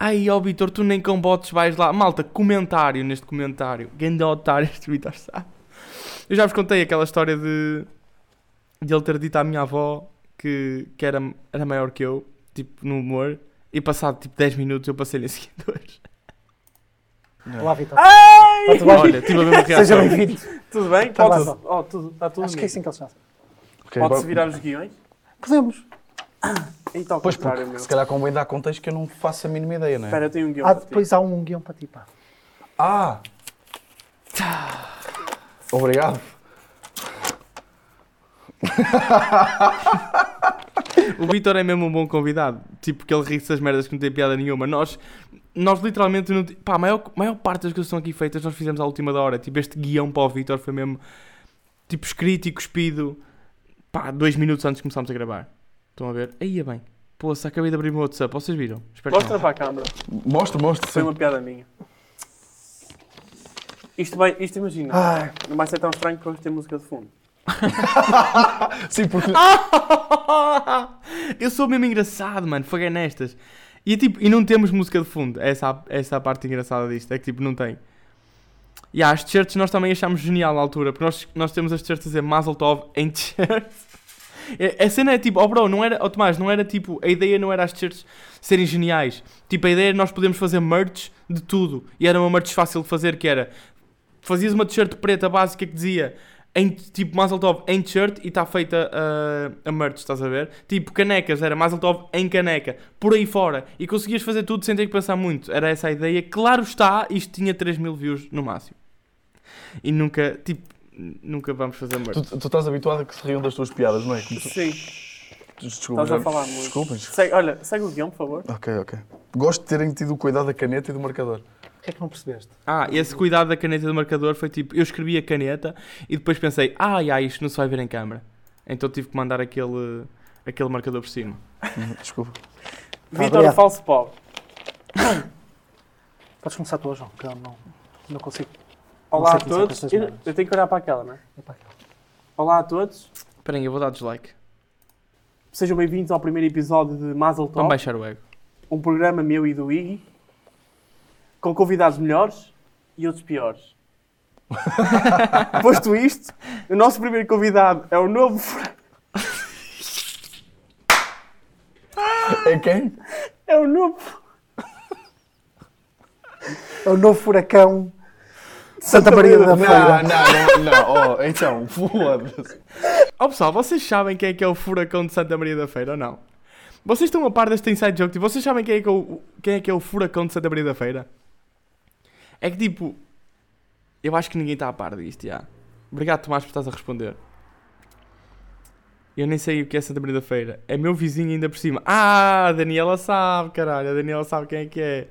S1: Ai, ó Vitor, tu nem com bots vais lá. Malta, comentário neste comentário. Ganda otário este Vitor Sá. Eu já vos contei aquela história de de ele ter dito à minha avó que, que era, era maior que eu, tipo, no humor, e passado tipo 10 minutos eu passei-lhe a seguidores.
S3: Olá, Vitor.
S2: Ai!
S3: Está tudo bem?
S1: Olha, tive a mesma
S3: Seja
S1: reação.
S3: bem-vindo.
S2: Tudo bem?
S3: Tá
S2: Pode-se
S3: bem,
S2: oh, tudo, tá tudo
S3: Acho que é assim que eles fazem.
S4: Ok,
S2: Pode-se virar os guiões?
S3: Podemos.
S2: Então, ao
S4: Pois
S2: contrário,
S4: porque
S2: meu.
S4: se calhar convém dar contexto que eu não faço a mínima ideia, não é?
S2: Espera, eu tenho um guião
S3: Ah,
S2: para ti.
S3: depois há um guião para ti, pá.
S4: Ah! Obrigado.
S1: O Vitor é mesmo um bom convidado, tipo, que ele ri das merdas que não tem piada nenhuma. Nós, nós literalmente, não, ti- pá, a maior, maior parte das coisas que estão aqui feitas nós fizemos à última da hora. Tipo, este guião para o Vitor foi mesmo, tipo, escrito e cuspido, pá, dois minutos antes de começarmos a gravar. Estão a ver? Aí é bem. Poxa, acabei de abrir o meu WhatsApp, vocês viram? Espero que
S2: Mostra
S1: não.
S2: para a câmara.
S4: Mostra, mostra.
S2: Foi
S4: sim.
S2: uma piada minha. Isto vai, isto imagina,
S3: Ai,
S2: não vai ser tão estranho que hoje tem música de fundo. (laughs)
S4: Sim, porque. (laughs)
S1: eu sou mesmo engraçado, mano. Foguei nestas. E, tipo, e não temos música de fundo. Essa, essa é a parte engraçada disto. É que tipo, não tem. E há as t-shirts nós também achámos genial na altura. Porque nós, nós temos as t-shirts a dizer Mazel Tov em t-shirts. É- A cena é tipo, oh bro, não era, oh Tomás, não era tipo, a ideia não era as t-shirts serem geniais. Tipo, a ideia era nós podemos fazer merch de tudo. E era uma merch fácil de fazer, que era, fazias uma t-shirt preta básica que dizia, em, tipo, Mazel Tov em t-shirt e está feita a, a merch, estás a ver? Tipo, canecas, era Mazel Tov em caneca, por aí fora. E conseguias fazer tudo sem ter que pensar muito. Era essa a ideia. Claro está, isto tinha 3 mil views no máximo. E nunca, tipo, nunca vamos fazer merch.
S4: Tu, tu estás habituado a que se riam das tuas piadas, não é? Como tu-
S2: Sim,
S4: Desculpa,
S2: estás a
S4: já-
S2: falar muito.
S4: Desculpem.
S2: Segue, olha, segue o guião, por favor.
S4: Ok, ok. Gosto de terem tido o cuidado da caneta e do marcador.
S3: o que é que não percebeste?
S1: Ah, esse cuidado da caneta e do marcador foi tipo, eu escrevi a caneta e depois pensei, ah, ai, isto não se vai ver em câmara. Então tive que mandar aquele, aquele marcador por cima.
S4: Uhum, Desculpa.
S2: Vitor, o falso pobre. (coughs)
S3: Podes começar tu, João, que eu não, não consigo.
S2: Olá a todos. Eu, eu tenho que olhar para aquela, não é?
S3: É pá,
S2: Olá a todos.
S1: Esperem, eu vou dar dislike.
S2: Sejam bem-vindos ao primeiro episódio de Mazel
S1: Vamos
S2: Tov,
S1: baixar o ego.
S2: um programa meu e do Iggy, com convidados melhores e outros piores. (laughs) Posto isto, o nosso primeiro convidado é o novo
S4: É quem?
S2: é o novo
S3: É o novo furacão Santa Maria da
S4: Não,
S3: Feira.
S4: não, não, não. Oh, então, foda-se.
S1: Oh pessoal, vocês sabem quem é que é o furacão de Santa Maria da Feira ou não? Vocês estão a par deste inside joke? Tipo, vocês sabem quem é, que é o, quem é que é o furacão de Santa Maria da Feira? É que tipo, eu acho que ninguém está a par disto, já. Obrigado Tomás por estás a responder. Eu nem sei o que é Santa Maria da Feira. É meu vizinho ainda por cima. Ah, a Daniela sabe, caralho. A Daniela sabe quem é que é.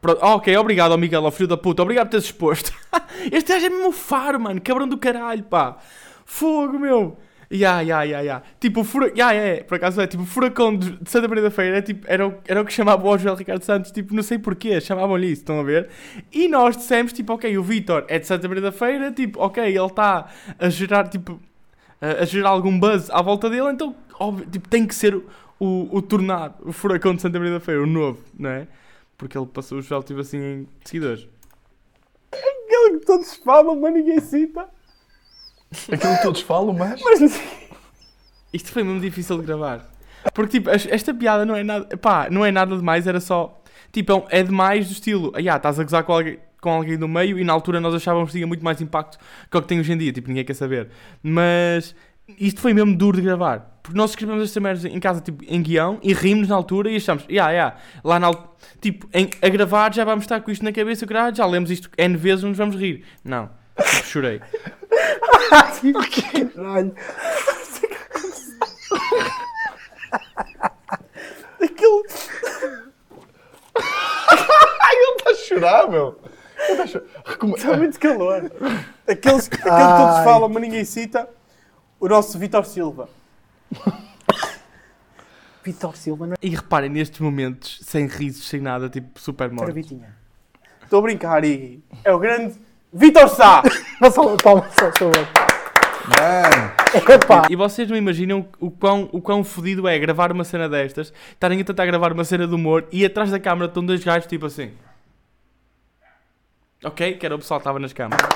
S1: Pronto, ah, ok, obrigado ao Miguel, ao filho da puta. Obrigado por teres exposto. (laughs) este gajo é mesmo faro, mano. Cabrão do caralho, pá. Fogo, meu. Ya, ya, ya, ya. Tipo, fura... Ya, é, por acaso é. Tipo, furacão de Santa Maria da Feira é, tipo, era, o, era o que chamavam o Joel Ricardo Santos. Tipo, não sei porquê. Chamavam-lhe isso, estão a ver? E nós dissemos, tipo, ok, o Vitor é de Santa Maria da Feira. Tipo, ok, ele está a gerar, tipo, a, a gerar algum buzz à volta dele. Então, óbvio, tipo, tem que ser o, o, o tornado, o furacão de Santa Maria da Feira, o novo, não é? Porque ele passou o Joel, tipo, assim, em seguidores.
S2: Aquele que todos falam, mas ninguém cita.
S4: Aquilo que todos falam, mas.
S2: Mas
S1: Isto foi mesmo difícil de gravar. Porque, tipo, es- esta piada não é nada. Pá, não é nada demais, era só. Tipo, é um- é demais do estilo. Ah, já, estás a gozar com alguém, com alguém do meio e na altura nós achávamos que tinha muito mais impacto que o que tem hoje em dia. Tipo, ninguém quer saber. Mas. Isto foi mesmo duro de gravar. Porque nós escrevemos estas merdas em casa, tipo, em guião, e rimos na altura e achamos, ya, ya, lá na tipo, em- a gravar já vamos estar com isto na cabeça, caralho, já lemos isto N vezes, não nos vamos rir. Não. Tipo, chorei.
S3: Caralho.
S2: Aquele. (laughs)
S4: Ele está a chorar, meu. Ele está a chorar.
S2: Está muito calor. Aqueles, aquele que todos falam, mas ninguém cita. O nosso Vitor Silva. (laughs)
S3: Vitor Silva não
S1: E reparem, nestes momentos, sem risos, sem nada, tipo super morto.
S2: Estou a brincar, Iggy. É o grande Vitor Sá. (laughs)
S3: Mas só palmas só, Epá,
S1: E vocês não imaginam o quão, o quão fodido é gravar uma cena destas, estarem a tentar gravar uma cena de humor e atrás da câmara estão dois gajos tipo assim. Ok? Que era o pessoal que estava nas câmaras.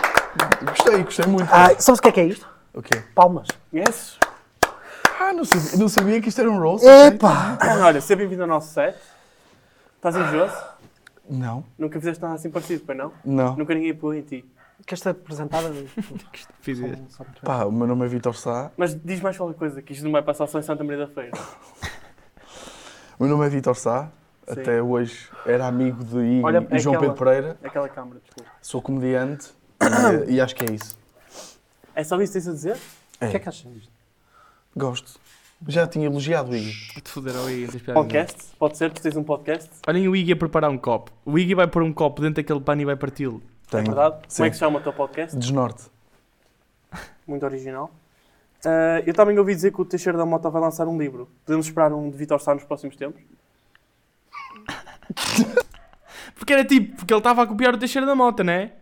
S4: gostei, gostei muito.
S3: ah, sabes o que é que é isto?
S4: O quê?
S3: Palmas.
S2: Conheces?
S4: Ah, não sabia, não sabia que isto era um roast. ok.
S3: Epá!
S2: Olha, seja bem-vindo ao nosso set. Estás invejoso?
S4: Não,
S2: Nunca fizeste nada assim parecido, pois não?
S4: não.
S2: Nunca ninguém pôs em ti.
S3: Queres ser apresentada? (laughs)
S1: Fiz isso.
S4: Pá, o meu nome é Vitor Sá.
S2: Mas diz mais qualquer coisa, que isto não vai passar só em Santa Maria da Feira.
S4: O meu nome é Vitor Sá.
S2: Sim.
S4: Até hoje era amigo de I-
S2: Olha,
S4: e João
S2: aquela-
S4: Pedro Pereira.
S2: Aquela câmara, desculpa.
S4: Sou comediante (coughs) e, e acho que é isso.
S2: É só isso que tens a dizer?
S3: O que é que achas disto?
S4: Gosto. Já tinha elogiado o Iggy.
S1: Vou-te foder ao Iggy. não.
S2: Podcast? Pode ser? Tu tens um podcast?
S1: Olhem o Iggy a preparar um copo. O Iggy vai pôr um copo dentro daquele pano e vai parti-lo.
S2: É
S4: Tenho.
S2: verdade?
S4: Sim.
S2: Como é que se chama o teu podcast?
S4: Desnorte.
S2: Muito original. Ah, eu também ouvi dizer que o Teixeira da Mota vai lançar um livro. Podemos esperar um de Vitor Sá nos próximos tempos? (laughs)
S1: Porque era tipo, porque ele estava a copiar o Teixeira da Mota, né?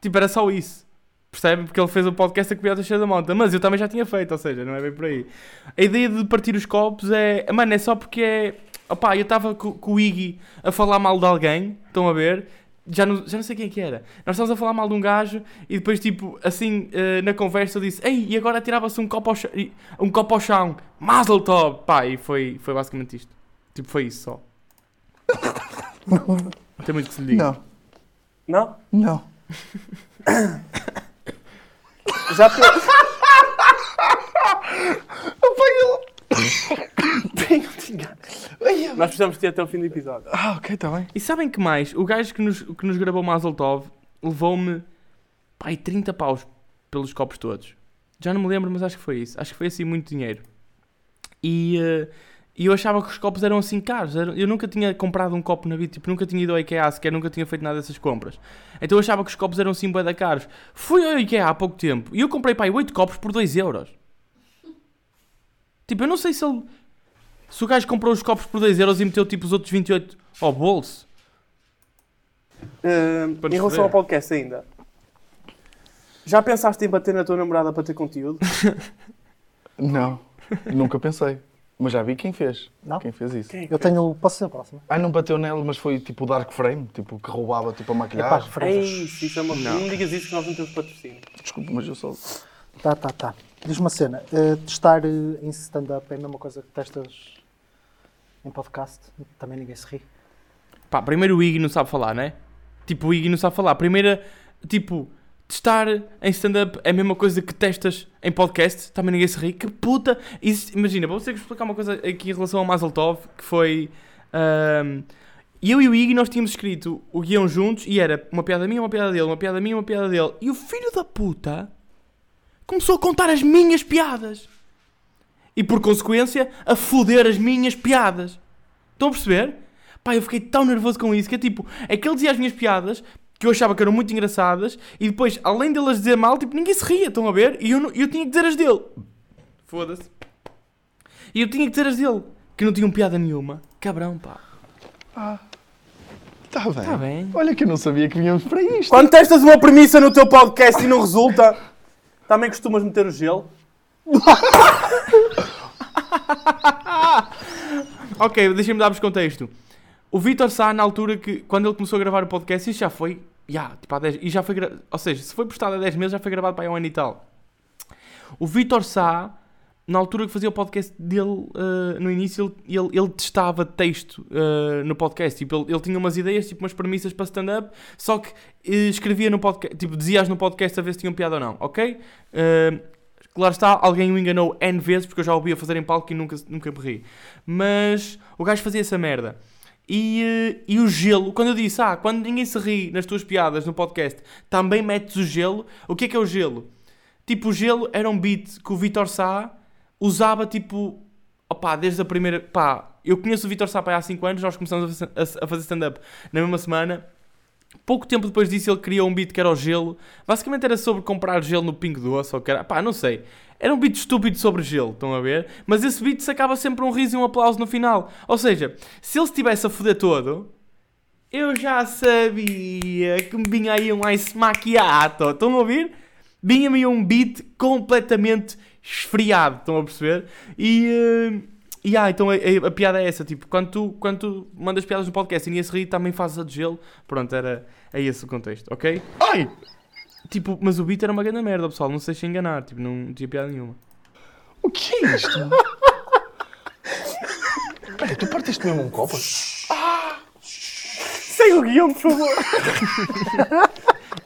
S1: Tipo, era só isso. Percebem? Porque ele fez o podcast a copiar o Teixeira da Mota. Mas eu também já tinha feito, ou seja, não é bem por aí. A ideia de partir os copos é. Mano, é só porque é. Opá, eu estava com, com o Iggy a falar mal de alguém, estão a ver? Já não, já não sei quem é que era. Nós estávamos a falar mal de um gajo e depois, tipo, assim, eh, na conversa eu disse: Ei, e agora tirava-se um copo ao chão. Um copo ao chão. Mazel tov! Pá, e foi, foi basicamente isto. Tipo, foi isso só. Não (laughs) tem muito que se lhe diga.
S4: Não,
S2: Não?
S4: não. (coughs) (coughs) (coughs)
S2: Já pe... Tenho de. Nós precisamos ter até o fim do episódio.
S4: Ah, ok, está bem.
S1: E sabem que mais? O gajo que nos, que nos gravou Mazel Tov levou-me pai 30 paus pelos copos todos. Já não me lembro, mas acho que foi isso. Acho que foi assim muito dinheiro. E, eh, e eu achava que os copos eram assim caros. Eu nunca tinha comprado um copo na vida, tipo, nunca tinha ido ao IKEA sequer, nunca tinha feito nada dessas compras. Então eu achava que os copos eram assim bué da caros. Fui ao IKEA há pouco tempo e eu comprei pai 8 copos por 2 euros. Tipo, eu não sei se ele. Se o gajo comprou os copos por 2 euros e meteu tipo os outros 28 ao bolso.
S2: Ah, em relação
S1: foder.
S2: ao podcast ainda. Já pensaste em bater na tua namorada para ter conteúdo? (laughs)
S4: Não, nunca pensei. Mas já vi quem fez.
S3: Não?
S4: Quem fez isso.
S2: Quem é que
S3: Eu
S2: fez?
S3: tenho. Posso ser a próxima?
S4: Ah, não bateu nela, mas foi tipo o Dark Frame, tipo que roubava tipo a
S3: Epá,
S4: maquilhagem.
S3: referências.
S2: Ei, isso é uma...
S1: Não.
S2: não. digas isso que nós não temos patrocínio.
S4: Desculpa, mas eu só.
S3: Tá, tá, tá. Diz uma cena. eh, testar eh, em stand-up é a mesma coisa que testas em podcast. Também ninguém se ri.
S1: Pá, primeiro o Iggy não sabe falar, né? Tipo, o Iggy não sabe falar. Primeira, tipo, testar em stand-up é a mesma coisa que testas em podcast. Também ninguém se ri. Que puta! Isso- imagina, vou ter que explicar uma coisa aqui em relação ao Mazel Tov, que foi... ahm, eu e o Iggy, nós tínhamos escrito o guião juntos e era uma piada minha, uma piada dele, uma piada minha, uma piada dele. E o filho da puta começou a contar as minhas piadas. E por consequência, a foder as minhas piadas. Estão a perceber? Pá, eu fiquei tão nervoso com isso que é tipo, é que ele dizia as minhas piadas que eu achava que eram muito engraçadas e depois, além delas dizer mal, tipo, ninguém se ria, estão a ver? E eu, não- eu tinha que dizer as dele. Foda-se. E eu tinha que dizer as dele, que não tinham piada nenhuma. Cabrão, pá.
S4: Está bem.
S1: Tá bem.
S4: Olha que eu não sabia que vinhamos para isto.
S2: Quando testas uma premissa no teu podcast e não resulta, também costumas meter o gelo. (laughs)
S1: Ok, deixem-me dar-vos contexto. O Vitor Sá, na altura que, quando ele começou a gravar o podcast, isso já foi, já, tipo há 10, e já foi, gra- ou seja, se foi postado há 10 meses, já foi gravado para há um ano e tal. O Vitor Sá, na altura que fazia o podcast dele, eh, no início, ele, ele, ele testava texto eh, no podcast, tipo, ele, ele tinha umas ideias, tipo, umas premissas para stand-up, só que eh, escrevia no podcast, tipo, dizias no podcast a ver se tinham piada ou não, ok? Claro está, alguém o enganou N vezes porque eu já o ouvi a fazer em palco e nunca, nunca me. Mas o gajo fazia essa merda. E, eh, e o gelo, quando eu disse, ah, quando ninguém se ri nas tuas piadas no podcast, também metes o gelo. O que é que é o gelo? Tipo, o gelo era um beat que o Vitor Sá usava tipo. Opá, desde a primeira. Pá, eu conheço o Vitor Sá há 5 anos, nós começamos a fazer- stand-up na mesma semana. Pouco tempo depois disso, ele criou um beat que era o gelo. Basicamente era sobre comprar gelo no Pingo Doce, ou que era. Pá, não sei. Era um beat estúpido sobre gelo, estão a ver? Mas esse beat sacava sempre um riso e um aplauso no final. Ou seja, se ele estivesse a foder todo, eu já sabia que me vinha aí um ice macchiato. Estão a ouvir? Vinha-me um beat completamente esfriado. Estão a perceber? E. eh, e ah, então a, a- a piada é essa, tipo, quando tu, quando tu mandas piadas no podcast e ninguém se ri, também fazes a de gelo. Pronto, era é esse o contexto, ok?
S4: Ai!
S1: Tipo, mas o beat era uma grande merda, pessoal, não se deixem enganar, tipo, não tinha piada nenhuma.
S4: O que é isto? (laughs) Espera, tu partiste mesmo um copo?
S2: Segue o guião, por favor.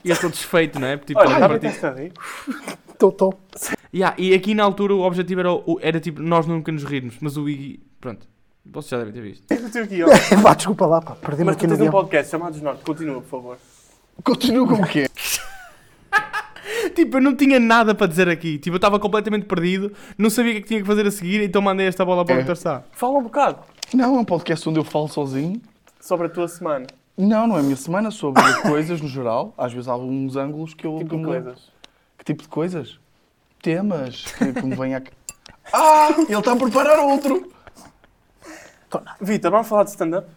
S1: E (laughs) eu estou desfeito, não é? Tipo,
S2: Olha, estava
S1: parti-.
S3: Estou, estou.
S1: Yeah, e aqui na altura o objetivo era, era tipo, nós nunca nos rirmos, mas o Iggy, pronto, vocês já devem ter visto.
S2: Segue o teu guião. (laughs)
S3: Vá, desculpa lá, pá. Perdi-me
S2: Mas
S3: aqui
S2: tu
S3: no
S2: tens um
S3: guião.
S2: podcast chamado Desnorte. Continua, por favor.
S4: Continua com o quê? (laughs)
S1: Tipo, eu não tinha nada para dizer aqui, tipo, eu estava completamente perdido, não sabia o que é que tinha que fazer a seguir, então mandei esta bola para o
S4: É.
S1: Vitor Sá.
S2: Fala um bocado
S4: Não, é um podcast onde eu falo sozinho.
S2: sobre a tua semana.
S4: Não, não é a minha semana, sobre (coughs) coisas no geral. Às vezes há alguns ângulos que eu.
S2: Tipo de coisas.
S4: Que tipo de coisas? Temas que, que me (laughs) vêm a. Ah! Ele está a preparar outro!
S2: Vitor, vamos falar de stand-up?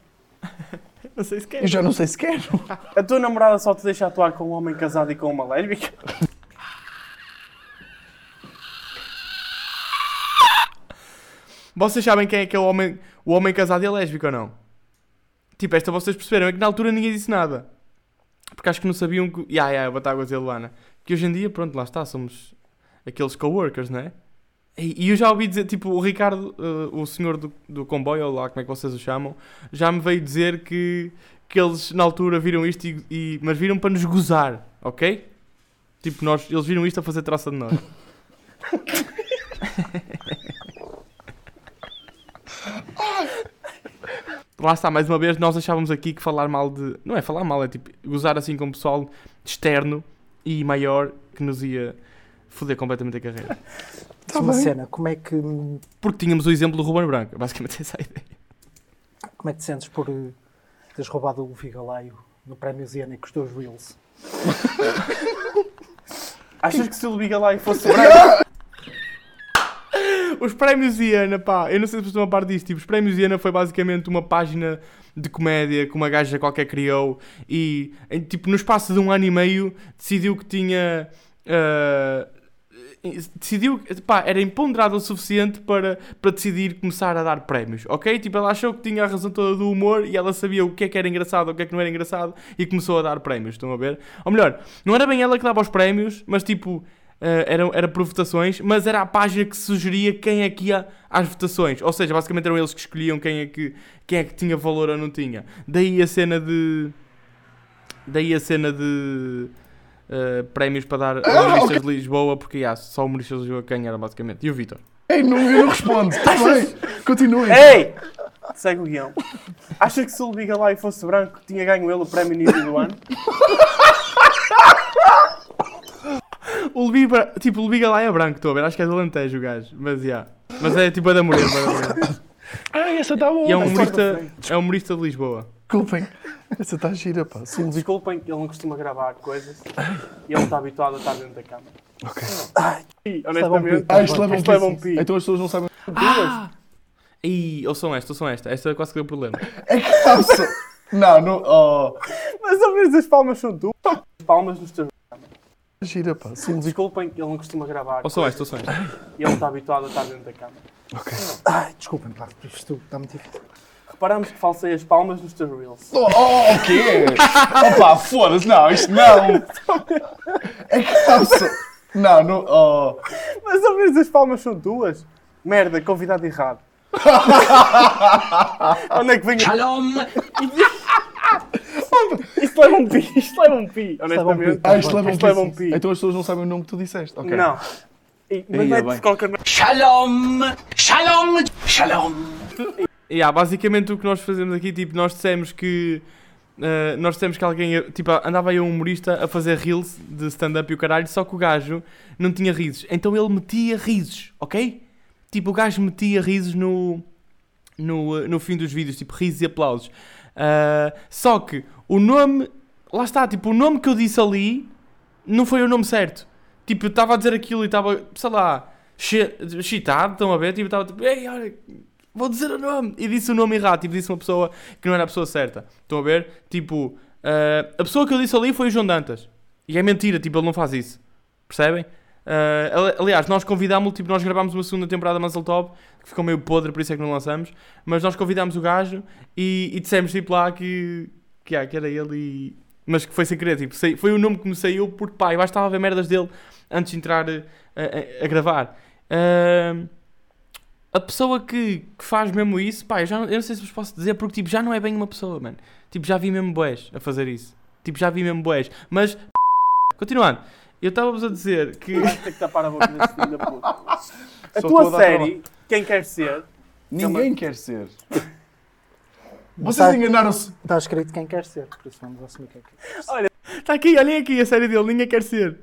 S2: (laughs)
S1: Não sei se quer.
S4: Eu já não sei se quero.
S2: A tua namorada só te deixa atuar com um homem casado e com uma lésbica?
S1: Vocês sabem quem é que é o homem, o homem casado e é lésbico ou não? Tipo, esta vocês perceberam, é que na altura ninguém disse nada. Porque acho que não sabiam que. Ya, ya, Batáguas e a Luana. Que hoje em dia, pronto, lá está, somos aqueles coworkers, não é? E eu já ouvi dizer, tipo, o Ricardo, eh, o senhor do, do comboio, ou lá como é que vocês o chamam, já me veio dizer que, que eles na altura viram isto, e, e- mas viram para nos gozar, ok? Tipo, nós, eles viram isto a fazer traça de nós. (laughs) Lá está, mais uma vez, nós achávamos aqui que falar mal de. Não é falar mal, é tipo gozar assim com o pessoal externo e maior que nos ia foder completamente a carreira. (laughs)
S4: Tá
S3: uma
S4: bem.
S3: cena, como é que
S1: Porque tínhamos o exemplo do Ruben Branco, basicamente (laughs) essa é a ideia.
S3: como é que te sentes por eh, teres roubado o Vigalaio no Prémio Ziana com os Reels? (laughs)
S2: Achas que se o e fosse branco, (laughs)
S1: Os prémios Iana, pá, eu não sei se vocês estão a par disto, tipo, os prémios Iana foi basicamente uma página de comédia que uma gaja qualquer criou e, em, tipo, no espaço de um ano e meio decidiu que tinha. ah, decidiu, pá, era imponderado o suficiente para, para decidir começar a dar prémios, ok? Tipo, ela achou que tinha a razão toda do humor e ela sabia o que é que era engraçado, o que é que não era engraçado e começou a dar prémios, estão a ver? Ou melhor, não era bem ela que dava os prémios, mas tipo, eh, era, era por votações, mas era a página que sugeria quem é que ia às votações. Ou seja, basicamente eram eles que escolhiam quem é que, quem é que tinha valor ou não tinha. Daí a cena de. Daí a cena de. Eh, prémios para dar a humoristas de Lisboa, porque ah, só humoristas de Lisboa ganharam basicamente. E o Vitor?
S4: Ei, não, eu não respondo. (laughs) Está bem. Continuem.
S2: Ei! Segue o guião. Achas que se o Liga lá e fosse branco, tinha ganho ele o prémio início do ano?
S1: O Bra- tipo, o Levi lá é branco, estou a ver, acho que é do Alentejo o gajo, mas já. Mas é tipo a é da Morena.
S4: Ah, essa está boa.
S1: E é um humorista, é um humorista de Lisboa.
S4: Desculpem. Essa está gira, pá. Se um
S2: Desculpem, ele não costuma gravar coisas e ele está habituado a estar dentro da cama.
S4: Ok.
S3: Um
S2: honestamente,
S3: pi.
S4: Ah, isto leva um
S2: leva um
S4: pi.
S2: pi.
S4: Então as pessoas não sabem.
S1: Ah! Ih, ouçam esta, ouçam esta. Esta quase que deu problema.
S4: É que calça. Não, não. Oh.
S2: mas ao menos as palmas são tuas. As palmas nos teus.
S4: Gira, pá. Se um
S2: Desculpem, ele não costuma gravar
S1: Ouçam esta, ouçam esta.
S2: e ele está habituado a estar dentro da cama.
S3: Ai, desculpem, pá, isto está muito difícil.
S2: Reparamos que falsei as palmas nos teus reels.
S4: Oh, oh, o quê? (laughs) Opa, foda-se, não, isto não. É que calça. Não, não. Oh.
S2: Mas ao menos as palmas são tuas. Merda, convidado errado. (laughs) Onde é que vem?
S5: Shalom! (laughs)
S2: Isto leva um pi, isto leva um pi, honestamente.
S3: pi.
S4: Ah, isto leva um
S2: Isto leva um
S4: pi.
S2: pi.
S4: Então as pessoas não sabem o nome que tu disseste. Ok.
S2: Não. E, mas
S4: Ia
S2: mete
S4: bem.
S2: qualquer
S5: Shalom! Shalom! Shalom!
S1: Yeah, basicamente o que nós fazemos aqui, tipo, nós dissemos que. eh, nós dissemos que alguém, tipo, andava aí um humorista a fazer reels de stand-up e o caralho, só que o gajo não tinha risos. Então ele metia risos, ok? tipo, o gajo metia risos no, no, no fim dos vídeos, tipo, risos e aplausos. Ah, só que o nome, lá está, tipo, o nome que eu disse ali não foi o nome certo. Tipo, eu estava a dizer aquilo e estava, sei lá, excitado, estão a ver? Tipo, estava tipo, ei, olha, vou dizer o nome. E disse o nome errado, tipo, disse uma pessoa que não era a pessoa certa. Estão a ver? Tipo, ah, a pessoa que eu disse ali foi o João Dantas. E é mentira, tipo, ele não faz isso. Percebem? Ali- aliás, nós convidámos-lo, tipo, nós gravámos uma segunda temporada de Muscle Top, que ficou meio podre, por isso é que não lançamos. Mas nós convidámos o gajo e, e dissemos, tipo, lá que, que, ah, que era ele e... Mas que foi sem querer, tipo, sei- foi o nome que me saiu porque, pá, eu estava a ver merdas dele antes de entrar eh, a, a- a gravar. Ah, a pessoa que, que faz mesmo isso, pá, eu, já, não- eu não sei se vos posso dizer, porque, tipo, já não é bem uma pessoa, mano. Tipo, já vi mesmo boés a fazer isso. Tipo, já vi mesmo boés. Mas, continuando, eu estava-vos a dizer que...
S2: Vais ter que tapar a boca desse filho da puta. (laughs) A tua
S4: a
S2: série, Quem Quer Ser,
S4: Ninguém quer ser. (laughs) Vocês
S3: sei.
S4: enganaram-se.
S3: Está escrito quem quer ser, por isso vamos assumir quem quer ser.
S1: Está aqui, olhem aqui a série dele, ninguém quer ser.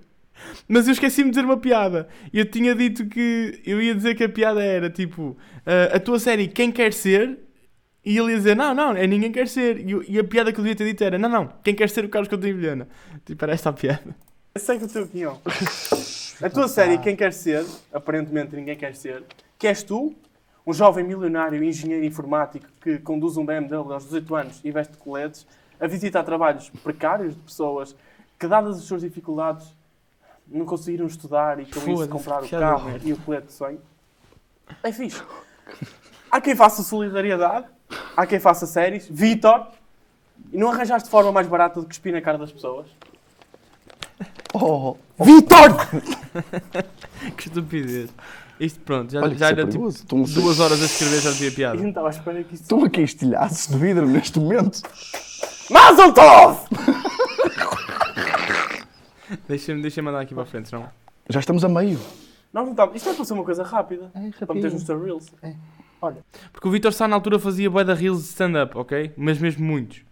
S1: Mas eu esqueci-me de dizer uma piada. Eu tinha dito que eu ia dizer que a piada era tipo ah, a tua série Quem Quer Ser e ele ia dizer não, não, é ninguém quer ser. E, eu- e a piada que eu devia ter dito era não, não, quem quer ser o Carlos Coutinho Vilhena. Tipo, era esta a piada.
S2: segue o teu opinião. A tua série Quem Quer Ser, aparentemente ninguém quer ser, que és tu, um jovem milionário engenheiro informático que conduz um BMW aos 18 anos e veste coletes, a visitar trabalhos precários de pessoas que, dadas as suas dificuldades, não conseguiram estudar e com isso comprar o carro e o colete de sonho. É fixe. Há quem faça solidariedade, há quem faça séries. Vitor, e não arranjaste forma mais barata de cuspir na cara das pessoas? (laughs)
S4: Oh,
S3: Vitor! (laughs)
S1: Que estupidez. Isto pronto, já,
S4: olha,
S1: já
S4: é
S1: era tipo duas horas a escrever já devia piada.
S2: não estava à espera que isso...
S4: Estou aqui estilhaços de vidro neste momento.
S2: Mazel Tov! (laughs)
S1: Deixa-me deixa mandar aqui para a frente, senão.
S4: Já estamos a meio.
S2: Nós não estamos... Isto é para ser uma coisa rápida.
S3: É,
S2: Para meter nos teus reels.
S3: Olha,
S1: Porque o Vitor Sá na altura fazia bué da reels de stand-up, ok? Mas mesmo muitos.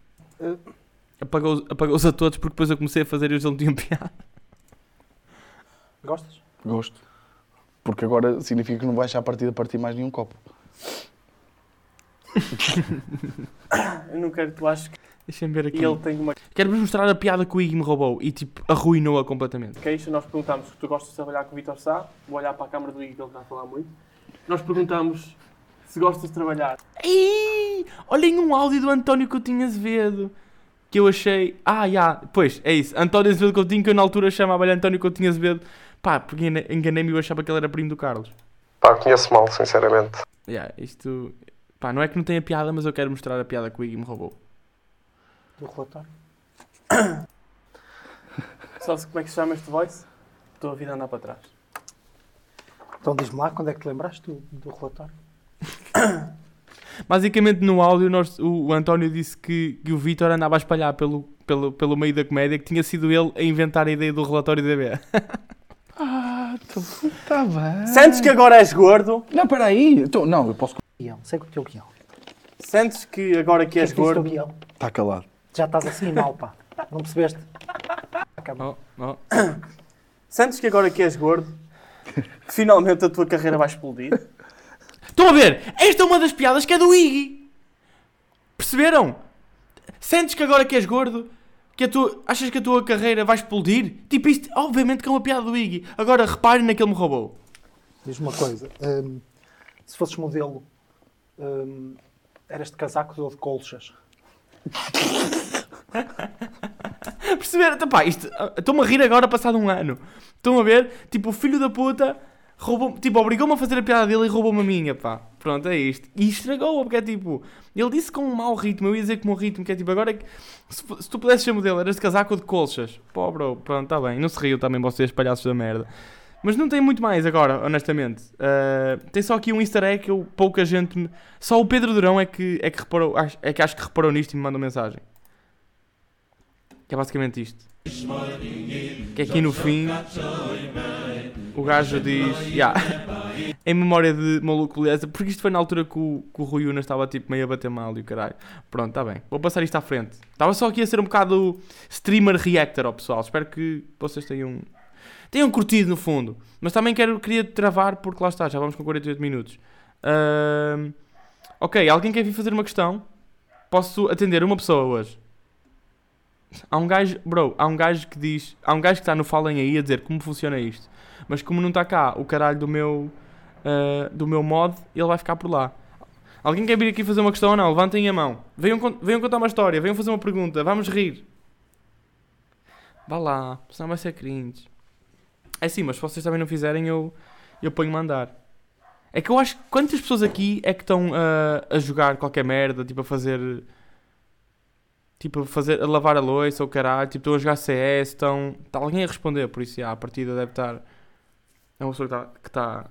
S3: Eh.
S1: Apagou- Apagou-os a todos porque depois eu comecei a fazer e eles não tinham (laughs) piada.
S3: gostas?
S4: Gosto. Porque agora significa que não vais à partida partir mais nenhum copo. (coughs)
S2: Eu não quero que tu aches que
S1: Deixa-me ver aqui.
S2: ele tem uma
S1: Quero-vos mostrar a piada que o Iggy me roubou e tipo arruinou-a completamente.
S2: queixa. Nós perguntamos se tu gostas de trabalhar com o Vitor Sá. Vou olhar para a câmara do Igor que ele está a falar muito. Nós perguntamos se gostas de trabalhar.
S1: Ih, olhem um áudio do António Coutinho Azevedo que eu achei. Ah, já, pois é isso. António Azevedo Coutinho, que eu na altura chamava-lhe António Coutinho Azevedo. Pá, porque engane- enganei-me e eu achava que ele era primo do Carlos.
S6: Pá, conheço mal, sinceramente.
S1: Yeah, isto. Pá, não é que não tenha piada, mas eu quero mostrar a piada que o Iggy me roubou.
S3: Do relatório? (coughs)
S2: Sabes como é que se chama este voice? Estou a vida a andar para trás.
S3: Então diz-me lá quando é que te lembraste do, do relatório? (coughs)
S1: Basicamente, no áudio, nós, o, o António disse que, que o Vitor andava a espalhar pelo, pelo, pelo meio da comédia que tinha sido ele a inventar a ideia do relatório DB. (laughs)
S4: Ah, está bem.
S2: Sentes que agora és gordo?
S4: Não, espera aí. Então, não, eu posso...
S3: Guião, segue o teu guião.
S2: Sentes que agora que és
S3: que é que o teu
S2: gordo?
S3: guião?
S4: Está calado.
S3: Já estás assim mal, pá. Não percebeste? Acaba.
S1: Oh, oh.
S2: Sentes que agora que és gordo? Finalmente a tua carreira vai explodir?
S1: Estão a ver? Esta é uma das piadas que é do Iggy. Perceberam? Sentes que agora que és gordo, que a tua, achas que a tua carreira vai explodir? Tipo, isto, obviamente que é uma piada do Iggy. Agora reparem naquele me roubou.
S3: Diz-me uma coisa. hum, se fosses modelo, hum, eras de casaco ou de colchas? (laughs)
S1: Perceberam? Então, pá, isto, estou-me a rir agora passado um ano. Estão a ver? Tipo, o filho da puta roubou tipo, obrigou-me a fazer a piada dele e roubou-me a minha, pá. Pronto, é isto. E estragou-a, porque é tipo, ele disse com um mau ritmo, eu ia dizer com um ritmo, que é tipo, agora é que, se, se tu pudesses ser modelo, eras de casaco de colchas. Pô, bro, pronto, está bem. Não se riu também vocês, palhaços da merda. Mas não tem muito mais agora, honestamente. Ah, tem só aqui um easter egg que eu, pouca gente... Me... Só o Pedro Durão é que, é, que reparou, é que acho que reparou nisto e me mandou mensagem. Que é basicamente isto. Que aqui no fim o gajo diz. "Ya, (laughs) em memória de maluco beleza, porque isto foi na altura que o, que o Rui Unas estava tipo meio a bater mal e o caralho. Pronto, está bem. Vou passar isto à frente. Estava só aqui a ser um bocado streamer reactor ao pessoal. Espero que vocês tenham. Tenham curtido no fundo. Mas também quero, queria travar porque lá está, já vamos com 48 minutos. Ahm, ok, alguém quer vir fazer uma questão? Posso atender uma pessoa hoje? Há um gajo, bro, há um gajo que diz, há um gajo que está no Falem aí a dizer como funciona isto. Mas como não está cá o caralho do meu, ah, do meu mod, ele vai ficar por lá. Alguém quer vir aqui fazer uma questão ou não? Levantem a mão. Venham, venham contar uma história, venham fazer uma pergunta, vamos rir. Vá lá, senão vai ser cringe. É sim, mas se vocês também não fizerem, eu, eu ponho-me a andar. É que eu acho que quantas pessoas aqui é que estão ah, a jogar qualquer merda, tipo a fazer. Tipo a, fazer, a lavar a louça ou caralho, tipo estão a jogar CS, estão. Está alguém a responder, por isso já, a partida deve estar. É uma pessoa que está. que está.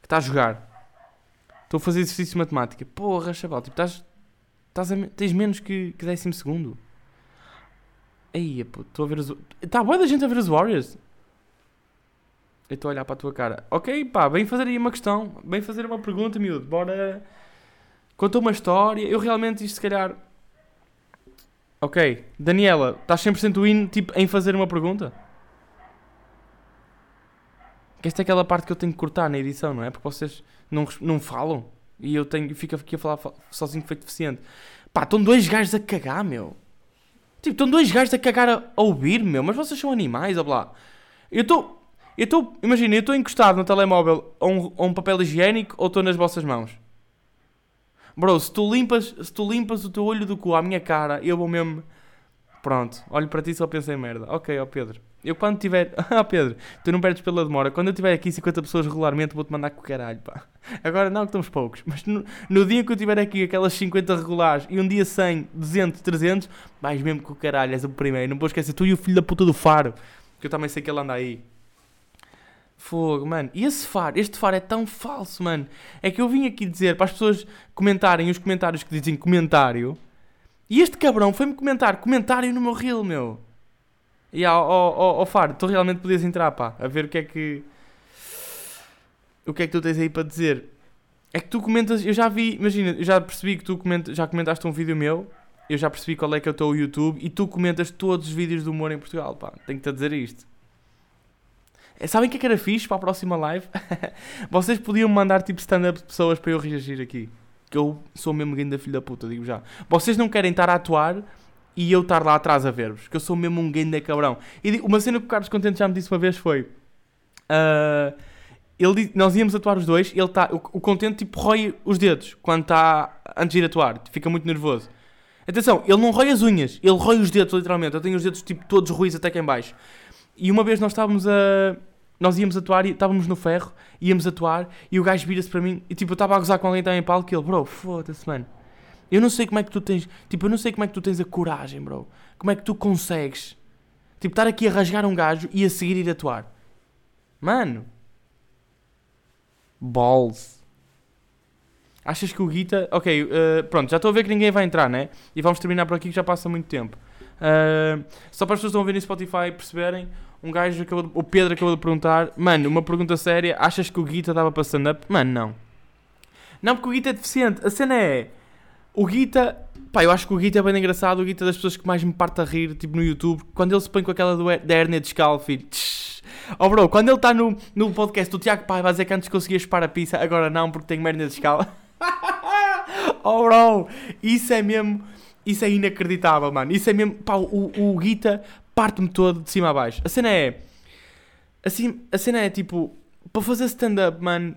S1: que está a jogar. Estou a fazer exercício de matemática. Porra, chaval, tipo, estás. estás a tens menos que, que décimo segundo. Aí, pô, estou a ver os. Está boa da gente a ver os Warriors. Eu estou a olhar para a tua cara. Ok, pá, vem fazer aí uma questão. Vem fazer uma pergunta, miúdo. Bora. Conta uma história. Eu realmente, isto se calhar. Ok, Daniela, estás 100% in tipo, em fazer uma pergunta? Que esta é aquela parte que eu tenho que cortar na edição, não é? Porque vocês não, não falam e eu tenho, fico aqui a falar fa- sozinho feito deficiente. Pá, estão dois gajos a cagar, meu. Tipo, estão dois gajos a cagar a, a ouvir, meu. Mas vocês são animais, ou blá. Eu estou. Eu estou. Imagina, eu estou encostado no telemóvel a um, a um papel higiênico ou estou nas vossas mãos? Bro, se tu limpas, se tu limpas o teu olho do cu à minha cara, eu vou mesmo. Pronto, olho para ti e só penso em merda. Ok, ó Pedro. Eu quando tiver. (laughs) Ah, Pedro, tu não perdes pela demora. Quando eu tiver aqui 50 pessoas regularmente, vou-te mandar com o caralho, pá. Agora não, que estamos poucos. Mas no, no dia que eu tiver aqui aquelas 50 regulares e um dia 100, 200, 300, vais mesmo com o caralho, és o primeiro. Não vou esquecer, tu e o filho da puta do Faro. Que eu também sei que ele anda aí. Fogo, mano. E esse Faro, este Faro é tão falso, mano. É que eu vim aqui dizer para as pessoas comentarem os comentários que dizem comentário. E este cabrão foi-me comentar comentário no meu reel, meu. E ó, ó, ó, ó, Faro, tu realmente podias entrar, pá, a ver o que é que. O que é que tu tens aí para dizer? É que tu comentas, eu já vi, imagina, eu já percebi que tu comenta, já comentaste um vídeo meu, eu já percebi qual é que é o teu YouTube e tu comentas todos os vídeos de humor em Portugal, pá, tenho-te a dizer isto. É, Sabem o que é que era fixe para a próxima live? (laughs) Vocês podiam mandar tipo stand-up de pessoas para eu reagir aqui. Que eu sou mesmo grande filho da puta, digo já. Vocês não querem estar a atuar e eu estar lá atrás a ver-vos. Que eu sou mesmo um grande cabrão. E uma cena que o Carlos Contente já me disse uma vez foi... ah, ele, nós íamos atuar os dois, ele tá, o, o Contente tipo rói os dedos quando está antes de ir atuar. Fica muito nervoso. Atenção, ele não rói as unhas, ele rói os dedos literalmente. Eu tenho os dedos tipo todos ruins até cá em baixo. E uma vez nós estávamos a. Nós íamos atuar e estávamos no ferro, íamos atuar e o gajo vira-se para mim e tipo eu estava a gozar com alguém estava em palco e ele, bro, foda-se, mano. Eu não sei como é que tu tens. Tipo, eu não sei como é que tu tens a coragem, bro. Como é que tu consegues. Tipo, estar aqui a rasgar um gajo e a seguir ir atuar. Mano. Balls. Achas que o Guita. Ok, eh, pronto, já estou a ver que ninguém vai entrar, né? E vamos terminar por aqui que já passa muito tempo. Uh, só para as pessoas que estão a ver no Spotify perceberem, um gajo acabou de- o Pedro acabou de perguntar, mano, uma pergunta séria, achas que o Guita dava para stand-up? Mano, não. Não, porque o Guita é deficiente. A cena é, o Guita, pá, eu acho que o Guita é bem engraçado, o Guita é das pessoas que mais me parte a rir, tipo no YouTube, quando ele se põe com aquela do, da hérnia de escalo, filho. Tsh. Oh bro, quando ele está no, no podcast do Tiago Paiva a dizer que antes conseguia chupar a pizza, agora não, porque tenho hérnia de escalo. (laughs) oh bro, isso é mesmo... Isso é inacreditável, mano. Isso é mesmo. Pá, o, o Guita parte-me todo de cima a baixo. A cena é. Assim, a cena é tipo. Para fazer stand-up, mano.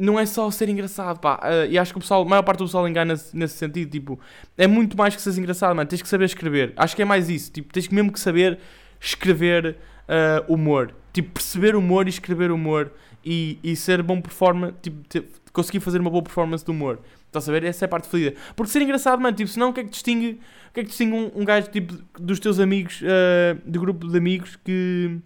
S1: Não é só ser engraçado, pá. Ah, e acho que o pessoal, a maior parte do pessoal engana-se nesse sentido. Tipo, é muito mais que seres engraçado, mano. Tens que saber escrever. Acho que é mais isso. Tipo, tens mesmo que saber escrever ah, humor. Tipo, perceber humor e escrever humor. E, e ser bom performance. Tipo, conseguir fazer uma boa performance de humor. Estás a ver? Essa é a parte fodida. Porque ser engraçado, mano, tipo, senão o que é que distingue, o que é que distingue um, um gajo, tipo, dos teus amigos, ah, do grupo de amigos que...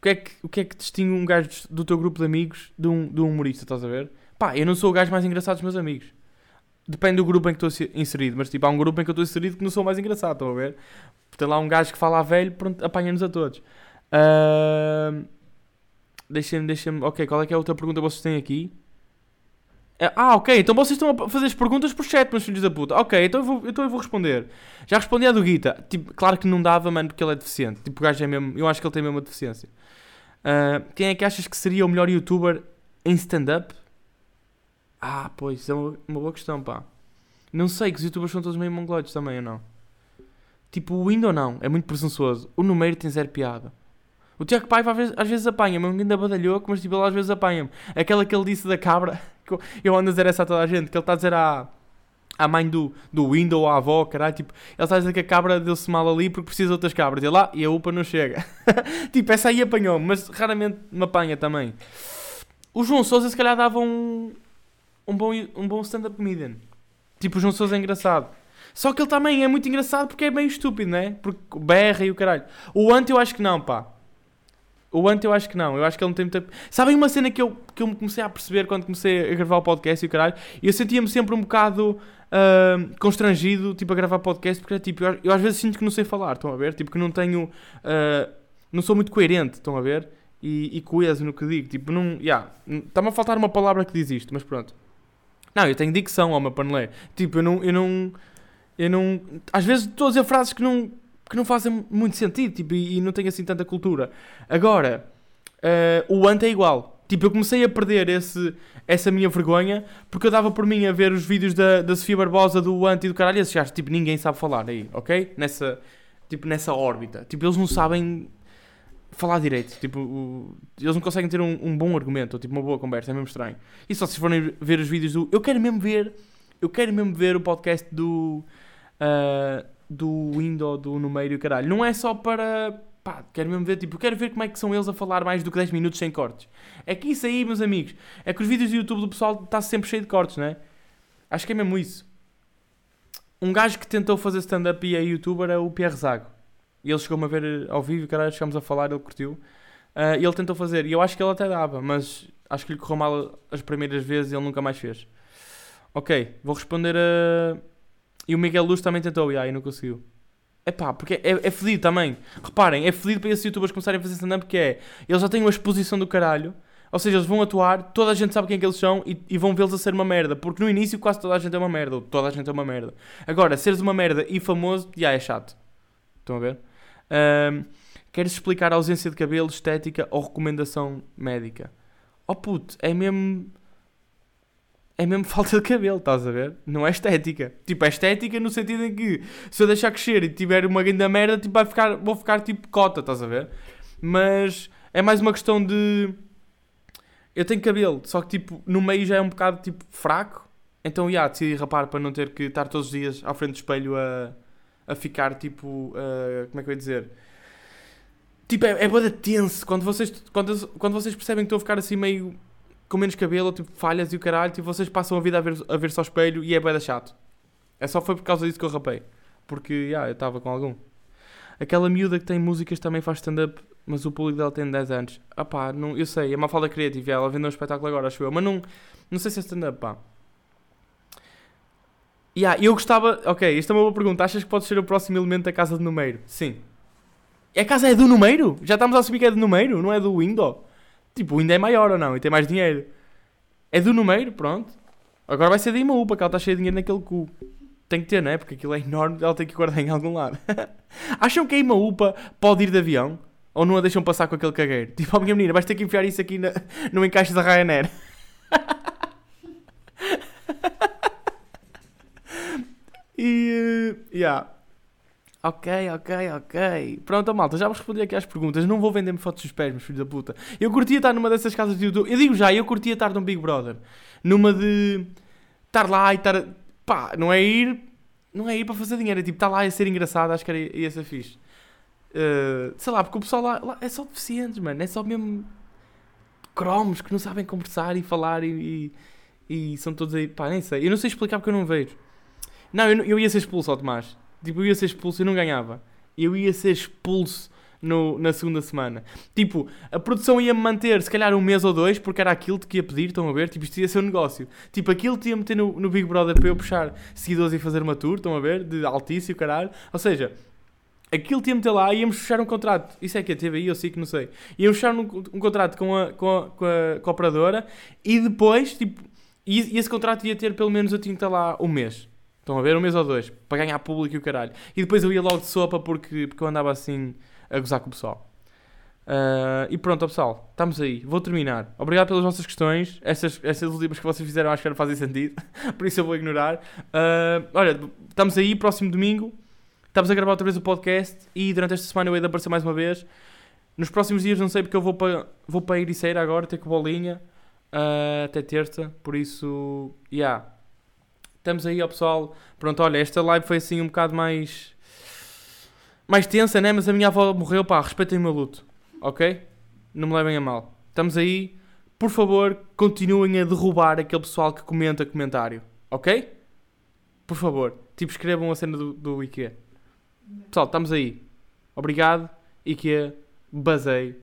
S1: O que, é que, o que é que distingue um gajo do teu grupo de amigos de um, de um humorista, estás a ver? Pá, eu não sou o gajo mais engraçado dos meus amigos. Depende do grupo em que estou inserido, mas tipo, há um grupo em que eu estou inserido que não sou o mais engraçado, estão a ver? Tem lá um gajo que fala a velho, pronto, apanha-nos a todos. Ah, Deixa-me, deixa-me. Ok, qual é que é a outra pergunta que vocês têm aqui? É, ah, ok, então vocês estão a fazer as perguntas por chat, meus filhos da puta. Ok, então eu vou, então eu vou responder. Já respondi a do Guita. Tipo, claro que não dava, mano, porque ele é deficiente. Tipo, o gajo é mesmo. Eu acho que ele tem mesmo uma deficiência. Ah, quem é que achas que seria o melhor youtuber em stand-up? Ah, pois, é uma, uma boa questão, pá. Não sei, que os youtubers são todos meio mongoloides também, ou não? Tipo, o Window não, é muito presunçoso. O Numeiro tem zero piada. O Tiago Paiva às vezes, vezes apanha-me, é um ainda badalhoco, mas tipo, ele às vezes apanha-me. Aquela que ele disse da cabra, (laughs) que eu- ando a dizer essa a toda a gente, que ele está a dizer à, à mãe do, do Window, à avó, caralho, tipo, ele está a dizer que a cabra deu-se mal ali porque precisa de outras cabras. Ele lá, e a UPA não chega. (laughs) tipo, essa aí apanhou-me, mas raramente me apanha também. O João Souza se calhar dava um, um bom, um bom stand-up comedian. Tipo, o João Souza é engraçado. Só que ele também é muito engraçado porque é meio estúpido, né? Porque berra e o caralho. O Ant eu acho que não, pá. O Ant eu acho que não. Eu acho que ele não tem muita... Sabem uma cena que eu, que eu me comecei a perceber quando comecei a gravar o podcast e o caralho? Eu sentia-me sempre um bocado ah, constrangido, tipo, a gravar podcast, porque tipo, eu, eu às vezes sinto que não sei falar, estão a ver? Tipo, que não tenho... ah, não sou muito coerente, estão a ver? E, e coeso no que digo. Tipo, não... Yeah, Está-me a faltar uma palavra que diz isto, mas pronto. Não, eu tenho dicção, ó, meu paneleiro. Tipo, eu não... Eu não eu não. Às vezes estou a dizer frases que não, que não fazem muito sentido tipo, e, e não tenho assim tanta cultura. Agora, eh, o Ant é igual. Tipo, eu comecei a perder esse, essa minha vergonha porque eu dava por mim a ver os vídeos da, da Sofia Barbosa, do Ant e do caralho. E esses tipo, ninguém sabe falar aí, ok? Nessa, tipo, nessa órbita. Tipo, eles não sabem falar direito. Tipo, o- eles não conseguem ter um, um bom argumento ou tipo, uma boa conversa. É mesmo estranho. E só se forem ver os vídeos do. Eu quero mesmo ver. Eu quero mesmo ver o podcast do. ah, do Window, do Numeiro e caralho. Não é só para. Pá, quero mesmo ver, tipo, quero ver como é que são eles a falar mais do que 10 minutos sem cortes. É que isso aí, meus amigos, é que os vídeos do YouTube do pessoal está sempre cheio de cortes, não é? Acho que é mesmo isso. Um gajo que tentou fazer stand-up e é youtuber é o Pierre Zago. E ele chegou-me a ver eh, ao vivo, caralho, chegámos a falar, ele curtiu. E ele tentou fazer, e eu acho que ele até dava, mas acho que lhe correu mal as primeiras vezes e ele nunca mais fez. Ok, vou responder a. E o Miguel Luz também tentou, e aí não conseguiu. É pá, porque é, é fedido também. Reparem, é fedido para esses youtubers começarem a fazer stand-up porque é. Eles já têm uma exposição do caralho. Ou seja, eles vão atuar, toda a gente sabe quem é que eles são e, e vão vê-los a ser uma merda. Porque no início quase toda a gente é uma merda. Ou toda a gente é uma merda. Agora, seres uma merda e famoso, já é chato. Estão a ver? Ahm, queres explicar a ausência de cabelo, estética ou recomendação médica? Oh puto, é mesmo. É mesmo (laughs) falta de cabelo, estás a ver? Não é estética. Tipo, é estética no sentido em que se eu deixar crescer e tiver uma grande merda, tipo, vai ficar, vou ficar tipo cota, estás a ver? Mas é mais uma questão de. Eu tenho cabelo, só que tipo, no meio já é um bocado tipo fraco. Então, já, decidi rapar para não ter que estar todos os dias à frente do espelho a, a ficar tipo. a- como é que eu ia dizer? Tipo, é, é de tenso. Quando vocês, quando, quando vocês percebem que estou a ficar assim meio com menos cabelo, tipo, falhas e o caralho, tipo, vocês passam a vida a ver, a ver só espelho e é de chato. É só foi por causa disso que eu rapei. Porque, já, eu estava com algum. Aquela miúda que tem músicas também faz stand-up, mas o público dela tem 10 anos. Ah pá, não, eu sei, é uma falda criativa. Ela vendeu um espetáculo agora, acho eu. Mas não, não sei se é stand-up, pá. Yeah, eu gostava. Ok, isto é uma boa pergunta. Achas que pode ser o próximo elemento da casa de Numeiro? Sim. A casa é do Numeiro? Já estamos a assumir que é do Numeiro, não é do Window? Tipo, Window é maior ou não? E tem mais dinheiro. É do Numeiro, pronto. Agora vai ser da Imaúpa, que ela está cheia de dinheiro naquele cu. Tem que ter, não é? Porque aquilo é enorme, ela tem que guardar (laughs) em algum lado. (laughs) Acham que a Imaúpa pode ir de avião? Ou não a deixam passar com aquele cagueiro? (laughs) Tipo, ó minha menina, vais ter que enfiar isso aqui na, no encaixe da Ryanair. e. Uh, yeah. Ok, ok, ok. Pronto, malta, já vos respondi aqui às perguntas. Não vou vender-me fotos dos pés, meus filhos da puta. Eu curtia estar numa dessas casas de YouTube. Eu digo já, eu curtia estar num Big Brother. Numa de. Estar lá e estar. Pá, não é ir. Não é ir para fazer dinheiro, é tipo estar lá e ser engraçado. Acho que era, ia ser fixe. Uh, sei lá, porque o pessoal lá, lá é só deficientes, mano. É só mesmo. cromos que não sabem conversar e falar e, e, e são todos aí. Pá, nem sei. Eu não sei explicar porque eu não vejo. Não, eu, eu ia ser expulso ao Tomás. Tipo, eu ia ser expulso e não ganhava. Eu ia ser expulso no, na segunda semana. Tipo, a produção ia-me manter se calhar um mês ou dois, porque era aquilo que ia pedir, estão a ver? Tipo, isto ia ser um negócio. Tipo, aquilo te ia meter no, no Big Brother para eu puxar seguidores e fazer uma tour, estão a ver? De altíssimo, caralho. Ou seja, aquilo ia meter lá íamos fechar um contrato. Isso é que é TVI, eu sei que não sei. Íamos fechar um, um contrato com a, com, a, com, a, com a operadora e depois, tipo, E, e esse contrato ia ter pelo menos tinha que estar lá um mês. Estão a ver? Um mês ou dois. Para ganhar público e o caralho. E depois eu ia logo de sopa porque, porque eu andava assim a gozar com o pessoal. Ah, e pronto, pessoal, estamos aí. Vou terminar. Obrigado pelas vossas questões. Essas, essas últimas que vocês fizeram acho que não fazem sentido. (laughs) Por isso eu vou ignorar. Ah, olha, estamos aí, próximo domingo. Estamos a gravar outra vez o podcast. E durante esta semana eu de aparecer mais uma vez. Nos próximos dias não sei porque eu vou para vou para Ericeira agora, ter com bolinha. ah, até terça. Por isso. Yeah. Estamos aí, ó pessoal. Pronto, olha, esta live foi assim um bocado mais. mais tensa, né? Mas a minha avó morreu, pá, respeitem o meu luto, ok? Não me levem a mal. Estamos aí. Por favor, continuem a derrubar aquele pessoal que comenta comentário, ok? Por favor, tipo, escrevam a cena do, do IKEA. Pessoal, estamos aí. Obrigado, IKEA. Basei.